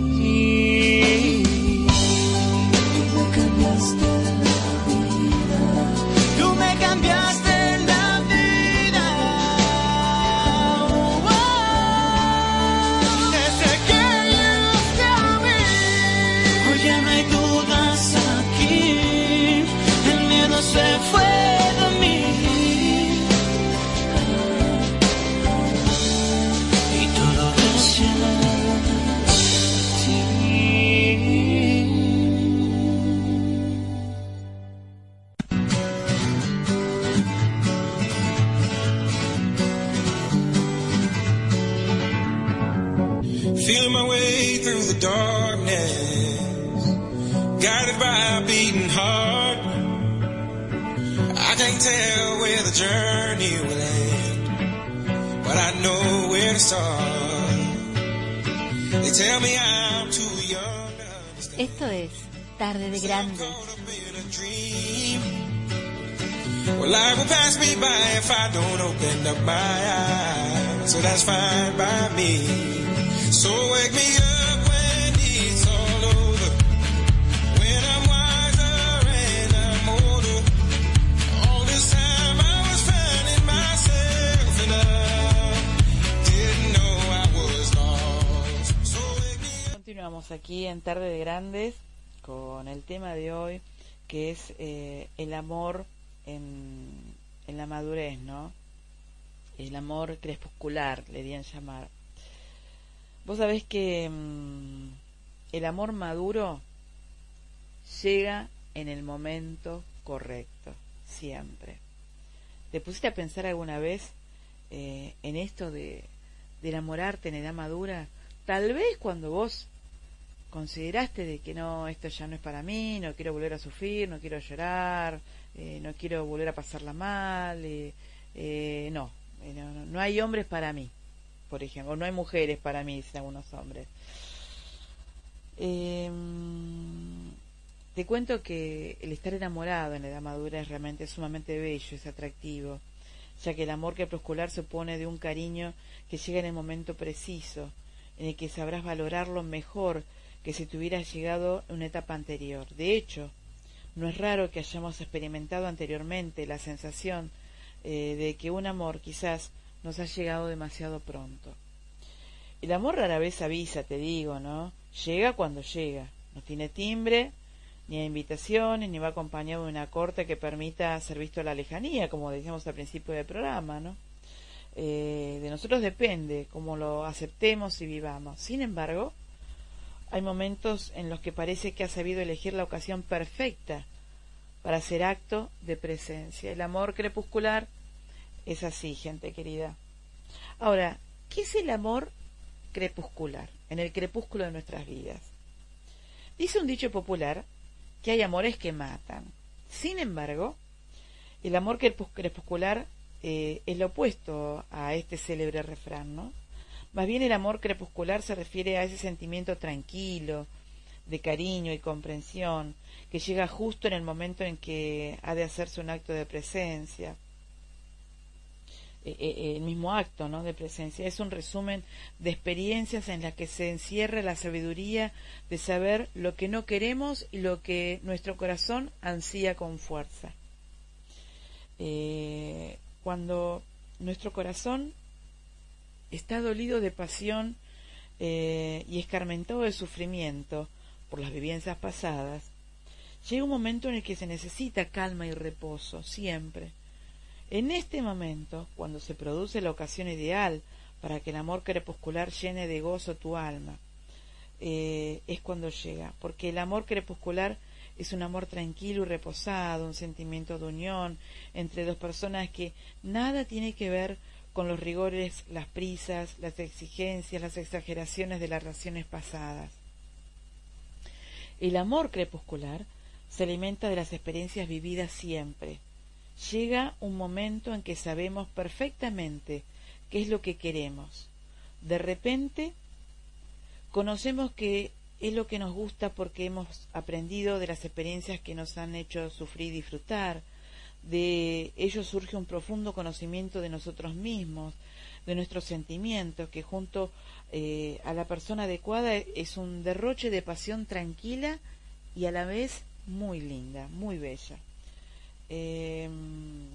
Speaker 6: Esto es Tarde de Grandes.
Speaker 2: So that's fine by me. So wake me up
Speaker 3: Continuamos aquí en Tarde de Grandes con el tema de hoy que es eh, el amor en, en la madurez, ¿no? El amor crepuscular, le dirían llamar. Vos sabés que mm, el amor maduro llega en el momento correcto, siempre. ¿Te pusiste a pensar alguna vez eh, en esto de, de enamorarte en edad madura? Tal vez cuando vos consideraste de que no, esto ya no es para mí, no quiero volver a sufrir, no quiero llorar, eh, no quiero volver a pasarla mal, eh, eh, no, eh, no, no, no hay hombres para mí. por ejemplo. No hay mujeres para mí, dicen algunos hombres. Em, te cuento que el estar enamorado en la edad madura es realmente sumamente bello, es atractivo, ya que el amor crepuscular supone de un cariño que llega en el momento preciso, en el que sabrás valorarlo mejor que si te hubieras llegado en una etapa anterior. De hecho, no es raro que hayamos experimentado anteriormente la sensación eh, de que un amor quizás nos ha llegado demasiado pronto. El amor rara vez avisa, te digo, ¿no? Llega cuando llega. No tiene timbre, ni invitaciones, ni va acompañado de una corte que permita ser visto a la lejanía, como decíamos al principio del programa, ¿no? Eh, de nosotros depende cómo lo aceptemos y vivamos. Sin embargo, hay momentos en los que parece que ha sabido elegir la ocasión perfecta para hacer acto de presencia. El amor crepuscular es así, gente querida. Ahora, ¿qué es el amor crepuscular, en el crepúsculo de nuestras vidas? Dice un dicho popular que hay amores que matan. Sin embargo, el amor crepuscular eh, es lo opuesto a este célebre refrán, ¿no? Más bien el amor crepuscular se refiere a ese sentimiento tranquilo, de cariño y comprensión, que llega justo en el momento en que ha de hacerse un acto de presencia. E, e, el mismo acto ¿no? de presencia es un resumen de experiencias en las que se encierra la sabiduría de saber lo que no queremos y lo que nuestro corazón ansía con fuerza. Eh, cuando nuestro corazón está dolido de pasión eh, y escarmentado de sufrimiento por las vivencias pasadas, llega un momento en el que se necesita calma y reposo, siempre. En este momento, cuando se produce la ocasión ideal para que el amor crepuscular llene de gozo tu alma, eh, es cuando llega, porque el amor crepuscular es un amor tranquilo y reposado, un sentimiento de unión entre dos personas que nada tiene que ver con los rigores, las prisas, las exigencias, las exageraciones de las relaciones pasadas. El amor crepuscular se alimenta de las experiencias vividas siempre. Llega un momento en que sabemos perfectamente qué es lo que queremos. De repente conocemos que es lo que nos gusta porque hemos aprendido de las experiencias que nos han hecho sufrir y disfrutar, de ello surge un profundo conocimiento de nosotros mismos, de nuestros sentimientos, que junto eh, a la persona adecuada es un derroche de pasión tranquila y a la vez muy linda, muy bella. Em,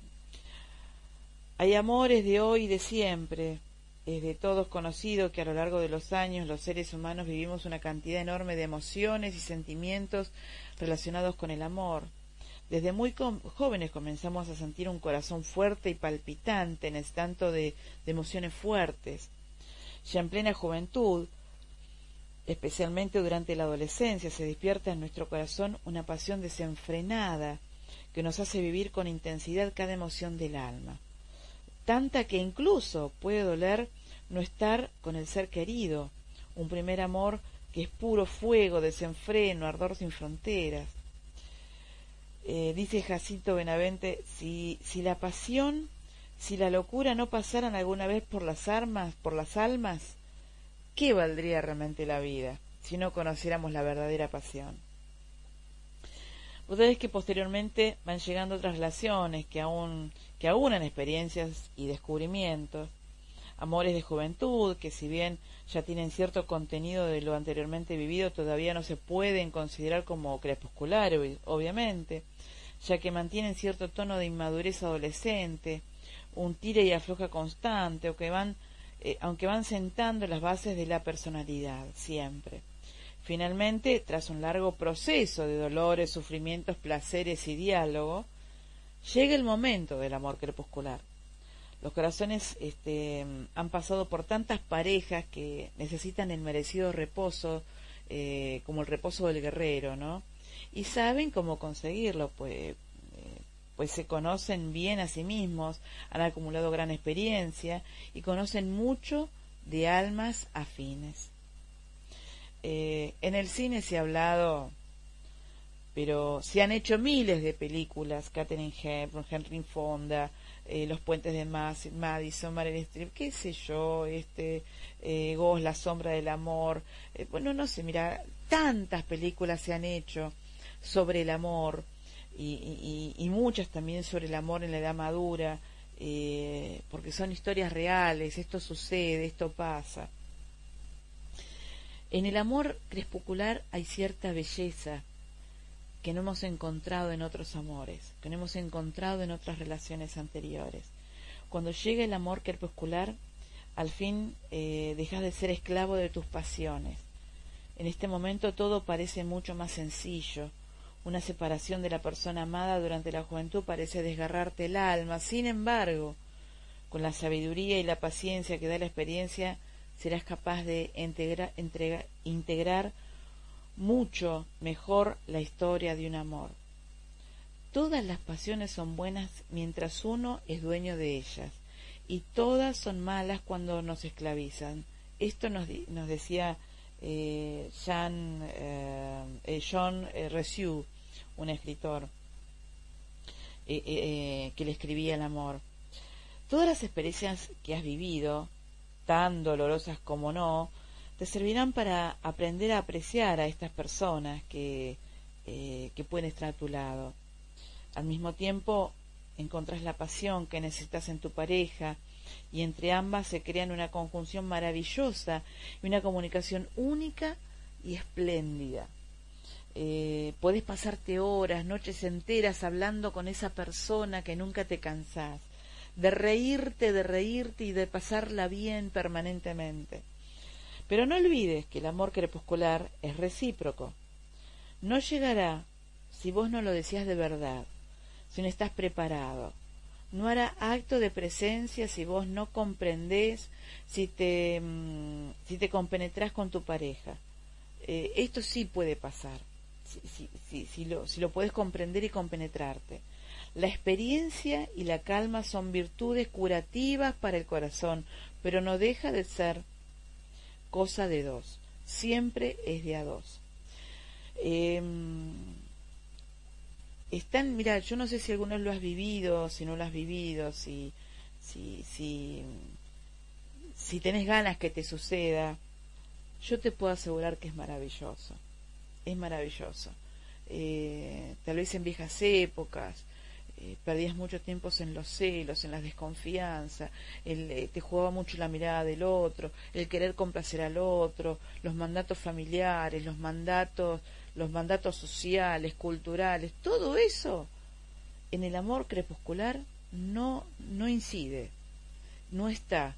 Speaker 3: hay amores de hoy y de siempre. Es de todos conocido que a lo largo de los años los seres humanos vivimos una cantidad enorme de emociones y sentimientos relacionados con el amor. Desde muy jóvenes comenzamos a sentir un corazón fuerte y palpitante, en tanto de, de emociones fuertes. Ya en plena juventud, especialmente durante la adolescencia, se despierta en nuestro corazón una pasión desenfrenada que nos hace vivir con intensidad cada emoción del alma, tanta que incluso puede doler no estar con el ser querido, un primer amor que es puro fuego, desenfreno, ardor sin fronteras. Eh, dice Jacinto Benavente, si, si la pasión, si la locura no pasaran alguna vez por las armas, por las almas, ¿qué valdría realmente la vida si no conociéramos la verdadera pasión? Ustedes que posteriormente van llegando otras relaciones que aún que aunan experiencias y descubrimientos, amores de juventud que si bien ya tienen cierto contenido de lo anteriormente vivido, todavía no se pueden considerar como crepusculares, obviamente, ya que mantienen cierto tono de inmadurez adolescente, un tire y afloja constante, o que van, eh, aunque van sentando las bases de la personalidad, siempre. Finalmente, tras un largo proceso de dolores, sufrimientos, placeres y diálogo, llega el momento del amor crepuscular los corazones este, han pasado por tantas parejas que necesitan el merecido reposo, eh, como el reposo del guerrero, ¿no? Y saben cómo conseguirlo, pues, eh, pues se conocen bien a sí mismos, han acumulado gran experiencia y conocen mucho de almas afines. Eh, en el cine se ha hablado pero se han hecho miles de películas, Catherine Hepburn, Henry Fonda, eh, Los Puentes de Madison, Meryl Streep, qué sé yo, este, eh, Ghost, La Sombra del Amor, eh, bueno, no sé, mira, tantas películas se han hecho sobre el amor y, y, muchas también sobre el amor en la edad madura, eh, porque son historias reales, esto sucede, esto pasa. En el amor crepuscular hay cierta belleza que no hemos encontrado en otros amores, que no hemos encontrado en otras relaciones anteriores. Cuando llega el amor crepuscular, al fin eh, dejas de ser esclavo de tus pasiones. En este momento todo parece mucho más sencillo, una separación de la persona amada durante la juventud parece desgarrarte el alma. Sin embargo, con la sabiduría y la paciencia que da la experiencia, serás capaz de integrar mucho mejor la historia de un amor. Todas las pasiones son buenas mientras uno es dueño de ellas, y todas son malas cuando nos esclavizan. Esto nos, nos decía eh, Jean, eh, eh John eh, un escritor eh, eh, eh, que le escribía el amor. Todas las experiencias que has vivido, tan dolorosas como no, te servirán para aprender a apreciar a estas personas que, que pueden estar a tu lado. Al mismo tiempo, encontrás la pasión que necesitas en tu pareja y entre ambas se crean una conjunción maravillosa y una comunicación única y espléndida eh, podés pasarte horas, noches enteras hablando con esa persona que nunca te cansás, de reírte, de reírte y de pasarla bien permanentemente. Pero no olvides que el amor crepuscular es recíproco. No llegará si vos no lo decías de verdad, si no estás preparado. No hará acto de presencia si vos no comprendés, si te, mm, si te compenetrás con tu pareja. Eh, esto sí puede pasar si, si, lo, si lo puedes comprender y compenetrarte. La experiencia y la calma son virtudes curativas para el corazón, pero no deja de ser cosa de dos. Siempre es de a dos. Em, están, mira, yo no sé si alguno lo has vivido, si no lo has vivido, si, si, si, si tenés ganas que te suceda. Yo te puedo asegurar que es maravilloso es maravilloso. Eh, tal vez en viejas épocas eh, perdías mucho tiempo en los celos, en la desconfianza, el, eh, te jugaba mucho la mirada del otro, el querer complacer al otro, los mandatos familiares, los mandatos, los mandatos sociales, culturales, todo eso en el amor crepuscular no, no incide, no está,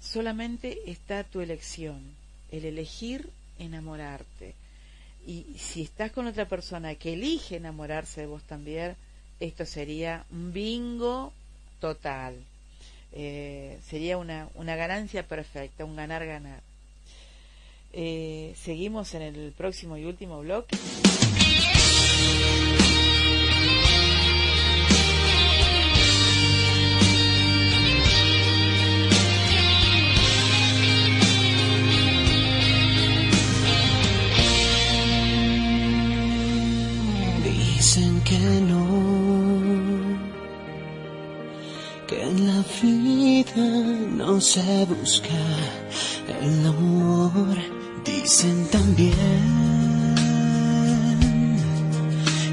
Speaker 3: solamente está tu elección, el elegir enamorarte y si estás con otra persona que elige enamorarse de vos también, esto sería un bingo total. Eh, sería una, una ganancia perfecta, un ganar-ganar. Eh, seguimos en el próximo y último bloque.
Speaker 5: Que no, que en la vida no se busca el amor, dicen también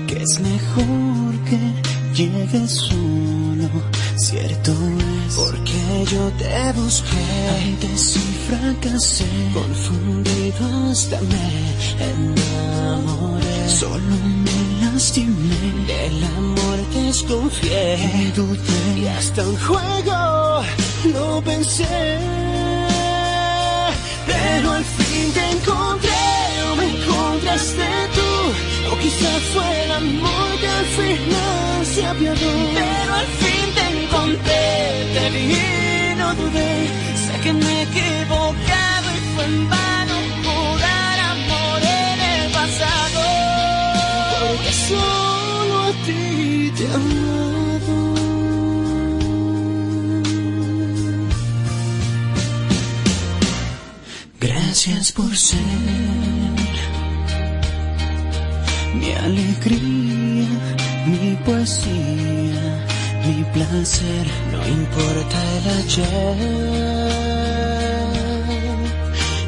Speaker 5: que es mejor que llegues solo, cierto es, porque yo te busqué antes y fracasé, confundido hasta me enamoré, solo me lastimé, del amor desconfié. Y dudé. Y hasta un juego lo pensé. Pero al fin te encontré o me encontraste tú, o quizá fue el amor que al final se apiadó. Pero al fin te encontré, te vi y no dudé, sé que me he equivocado y fue en vano te. Gracias por ser mi alegría, mi poesía, mi placer, no importa el ayer,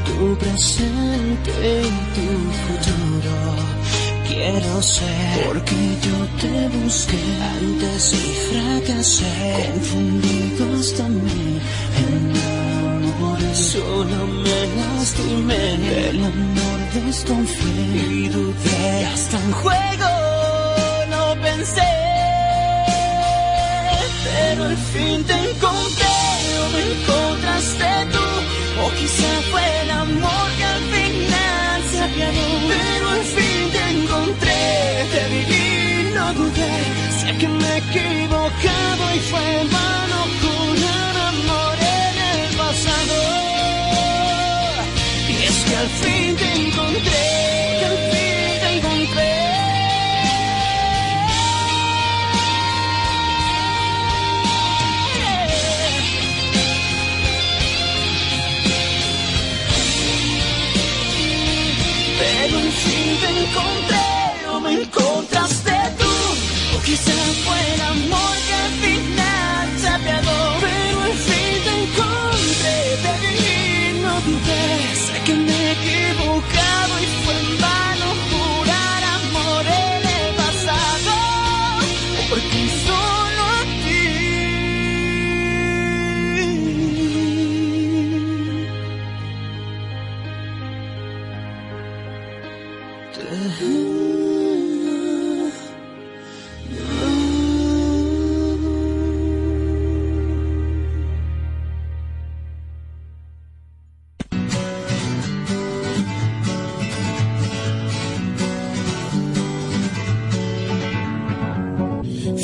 Speaker 5: tu presente y tu futuro. Quiero ser porque yo te busqué antes y fracasé, confundidos también en amor. Solo me lastimé, del amor desconfié y dudé. Hasta en juego no pensé, pero al fin te encontré o me encontraste tú. O quizá fue el amor que al final se apiadó, pero al fin encontré, te viví, no dudé. Sé que me he equivocado y fue en vano jurar amor en el pasado. Y es que al fin te encontré,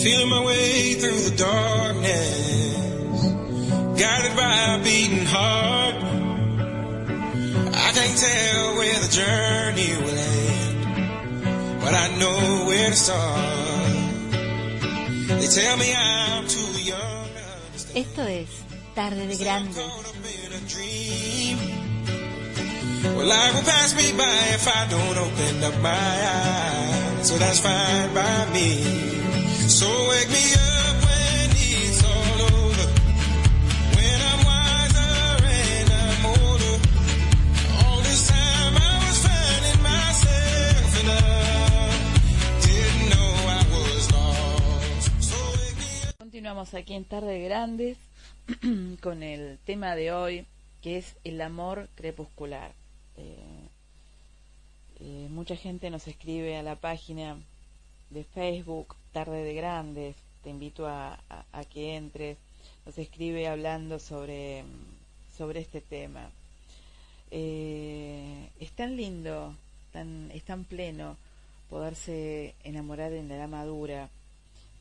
Speaker 2: Feeling my way through the darkness, guided by a beating heart. I can't tell where the journey will end, but I know where to start. They tell me I'm too young to.
Speaker 6: Esto es Tarde de Grandes.
Speaker 2: Caught up in a dream. Well, life will pass me by if I don't open up my eyes. So that's fine by me.
Speaker 3: Continuamos aquí en Tarde de Grandes con el tema de hoy, que es el amor crepuscular. Eh, eh, mucha gente nos escribe a la página de Facebook, Tarde de Grandes, te invito a, que entres, nos escribe hablando sobre, sobre este tema. Eh, es tan lindo, tan, es tan pleno poderse enamorar en la edad madura.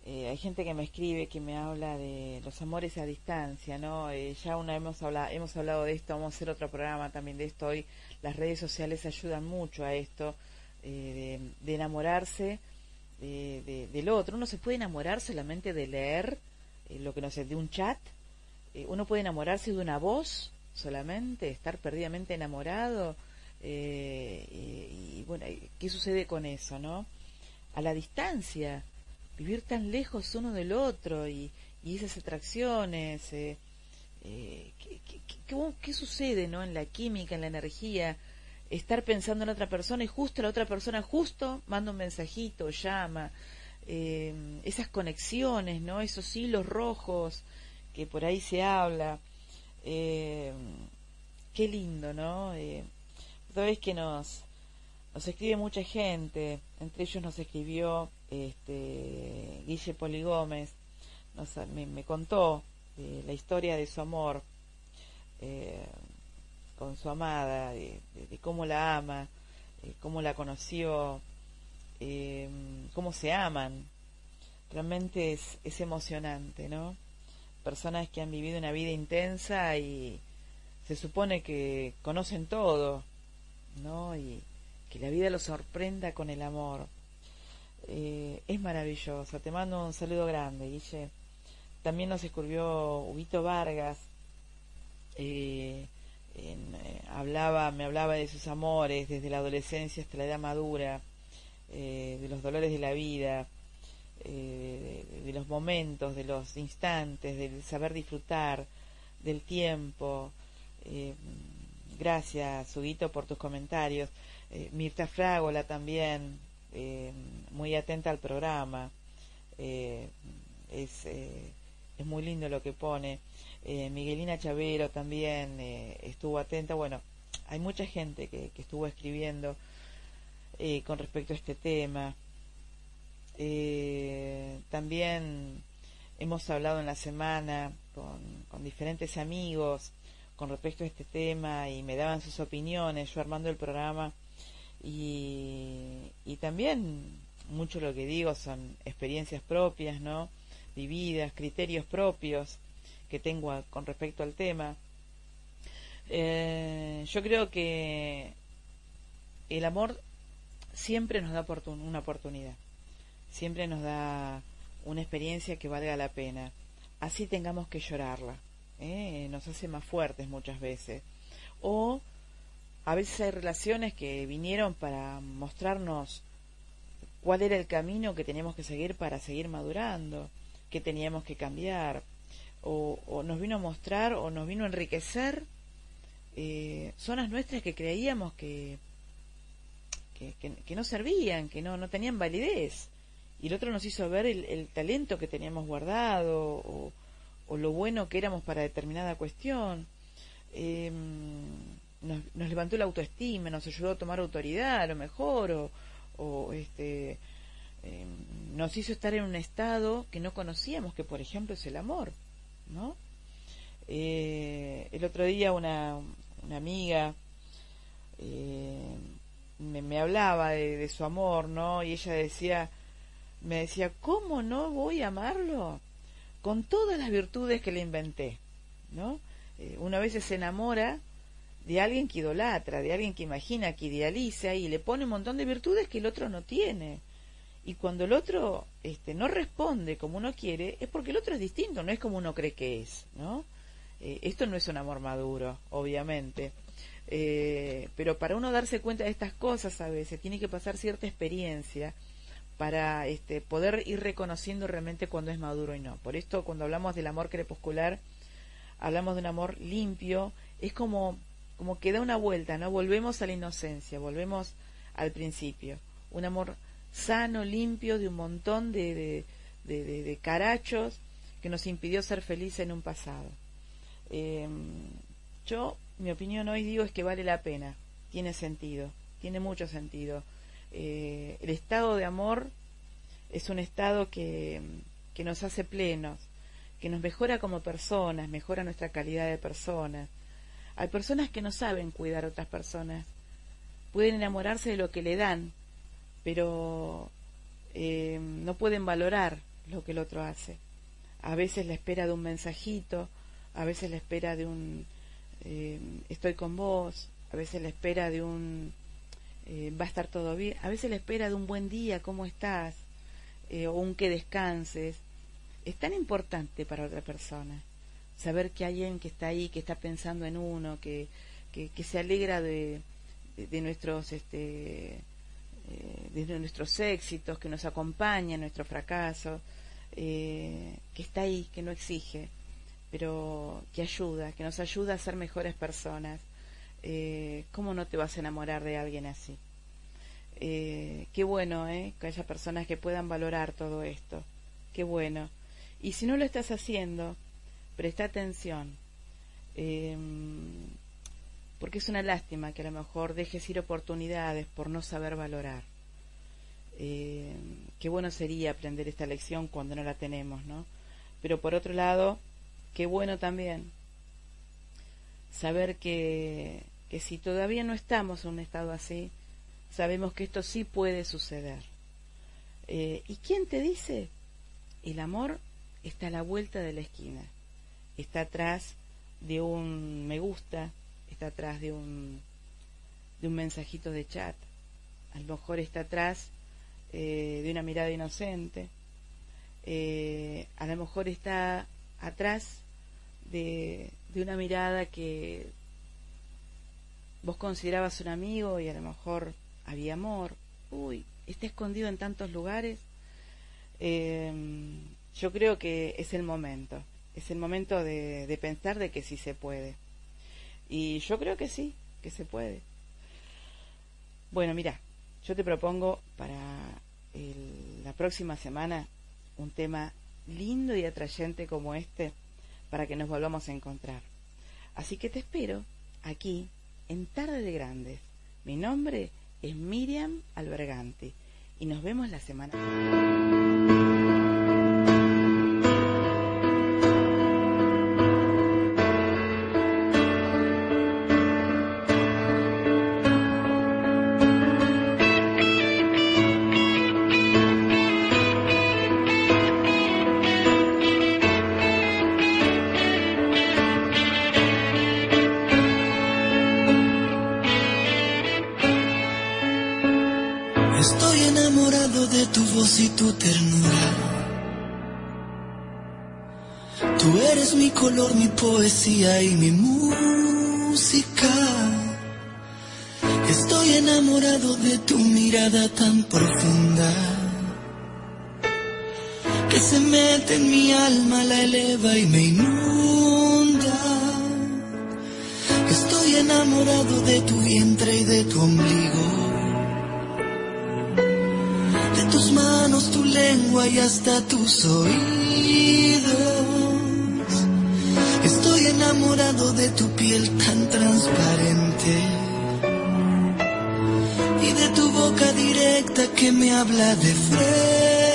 Speaker 3: Eh, hay gente que me escribe, que me habla de los amores a distancia, ¿no? Eh, ya una hemos hablado, hemos hablado de esto, vamos a hacer otro programa también de esto hoy. Las redes sociales ayudan mucho a esto, eh, de enamorarse de, de- del otro. Uno se puede enamorar solamente de leer eh, lo que no sé, de un chat. Eh, uno puede enamorarse de una voz solamente, estar perdidamente enamorado. eh, y, bueno, ¿qué sucede con eso, no? A la distancia, vivir tan lejos uno del otro y, y esas atracciones. eh, eh, ¿qué, qué, qué- qué sucede, no? En la química, en la energía estar pensando en otra persona y justo la otra persona justo manda un mensajito, llama, eh, esas conexiones, ¿no? Esos hilos rojos que por ahí se habla. Eh, qué lindo, ¿no? Eh, sabes que nos, nos escribe mucha gente, entre ellos nos escribió este Guille Poli Gómez, nos, me, me contó eh, la historia de su amor. Con su amada, de, cómo la ama, cómo la conoció, eh, cómo se aman. Realmente es, es emocionante, ¿no? Personas que han vivido una vida intensa y se supone que conocen todo, ¿no? Y que la vida los sorprenda con el amor. Eh, es maravilloso. Te mando un saludo grande, Guille. También nos escribió Huguito Vargas. eh, en, eh, hablaba, me hablaba de sus amores desde la adolescencia hasta la edad madura. eh, de los dolores de la vida, eh, de, los momentos, de los instantes, del saber disfrutar, del tiempo. Gracias, Suguito, por tus comentarios. Mirta Frágola también, muy atenta al programa. Es, es muy lindo lo que pone. Eh, Miguelina Chavero también eh, estuvo atenta. Bueno, hay mucha gente que, estuvo escribiendo eh, con respecto a este tema. Eh, también hemos hablado en la semana con, con diferentes amigos con respecto a este tema y me daban sus opiniones, yo armando el programa y, y también mucho lo que digo son experiencias propias, ¿no? Vividas, criterios propios que tengo con respecto al tema. Eh, yo creo que el amor siempre nos da una oportunidad, siempre nos da una experiencia que valga la pena, así tengamos que llorarla, ¿eh? nos hace más fuertes muchas veces. O a veces hay relaciones que vinieron para mostrarnos cuál era el camino que teníamos que seguir para seguir madurando, qué teníamos que cambiar, o, nos vino a mostrar o nos vino a enriquecer eh, zonas nuestras que creíamos que, que, no servían, que no, no tenían validez. Y el otro nos hizo ver el, talento que teníamos guardado o, lo bueno que éramos para determinada cuestión. Eh, nos, levantó la autoestima, nos ayudó a tomar autoridad a lo mejor, o, este, eh, nos hizo estar en un estado que no conocíamos, que por ejemplo es el amor, ¿no? Eh, el otro día una, una amiga eh, me, hablaba de, de su amor, ¿no? Y ella decía, me decía, ¿cómo no voy a amarlo? Con todas las virtudes que le inventé, ¿no? Eh, una vez se enamora de alguien que idolatra, de alguien que imagina, que idealiza y le pone un montón de virtudes que el otro no tiene. Y cuando el otro este, no responde como uno quiere, es porque el otro es distinto, no es como uno cree que es, ¿no? Eh, esto no es un amor maduro, obviamente. Eh, pero para uno darse cuenta de estas cosas a veces tiene que pasar cierta experiencia para este, poder ir reconociendo realmente cuando es maduro y no. Por esto cuando hablamos del amor crepuscular, hablamos de un amor limpio, es como, como que da una vuelta, ¿no? Volvemos a la inocencia, volvemos al principio. Un amor sano, limpio, de un montón de, de, de, carachos que nos impidió ser felices en un pasado. Eh, yo, mi opinión hoy digo es que vale la pena, tiene sentido, tiene mucho sentido. Eh, el estado de amor es un estado que, que nos hace plenos, que nos mejora como personas, mejora nuestra calidad de personas. Hay personas que no saben cuidar a otras personas, pueden enamorarse de lo que le dan, pero eh, no pueden valorar lo que el otro hace. A veces la espera de un mensajito, a veces la espera de un eh, estoy con vos, a veces la espera de un eh, va a estar todo bien, a veces la espera de un buen día, ¿cómo estás? O un que descanses. Es tan importante para otra persona saber que hay alguien que está ahí, que está pensando en uno, que, que, que se alegra de, de, de nuestros este, eh, de nuestros éxitos, que nos acompaña en nuestro fracaso, eh, que está ahí, que no exige, pero que ayuda, que nos ayuda a ser mejores personas. Eh, ¿Cómo no te vas a enamorar de alguien así? Eh, qué bueno, ¿eh? Que haya personas que puedan valorar todo esto. Qué bueno. Y si no lo estás haciendo, presta atención. Porque es una lástima que a lo mejor dejes ir oportunidades por no saber valorar. Eh, qué bueno sería aprender esta lección cuando no la tenemos, ¿no? Pero por otro lado, qué bueno también saber que, que si todavía no estamos en un estado así, sabemos que esto sí puede suceder. Eh, ¿Y quién te dice? El amor está a la vuelta de la esquina, está atrás de un me gusta, está atrás de un, de un mensajito de chat, a lo mejor está atrás eh, de una mirada inocente, eh, a lo mejor está atrás de, de una mirada que vos considerabas un amigo y a lo mejor había amor. Uy, está escondido en tantos lugares. Eh, yo creo que es el momento, es el momento de, de pensar de que sí se puede. Y yo creo que sí, que se puede. Bueno, mira, yo te propongo para la próxima semana un tema lindo y atrayente como este para que nos volvamos a encontrar. Así que te espero aquí en Tarde de Grandes. Mi nombre es Miriam Albergante y nos vemos la semana.
Speaker 4: Poesía y mi música. Estoy enamorado de tu mirada tan profunda que se mete en mi alma, la eleva y me inunda. Estoy enamorado de tu vientre y de tu ombligo de tus manos, tu lengua y hasta tus oídos. De tu piel tan transparente. Y de tu boca directa que me habla de frente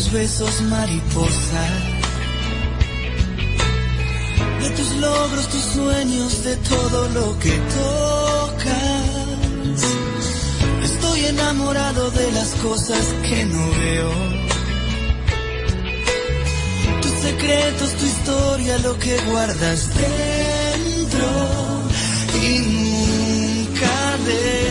Speaker 4: tus besos, mariposa. De tus logros, tus sueños, de todo lo que tocas. Estoy enamorado de las cosas que no veo. Tus secretos, tu historia, lo que guardas dentro. Y nunca de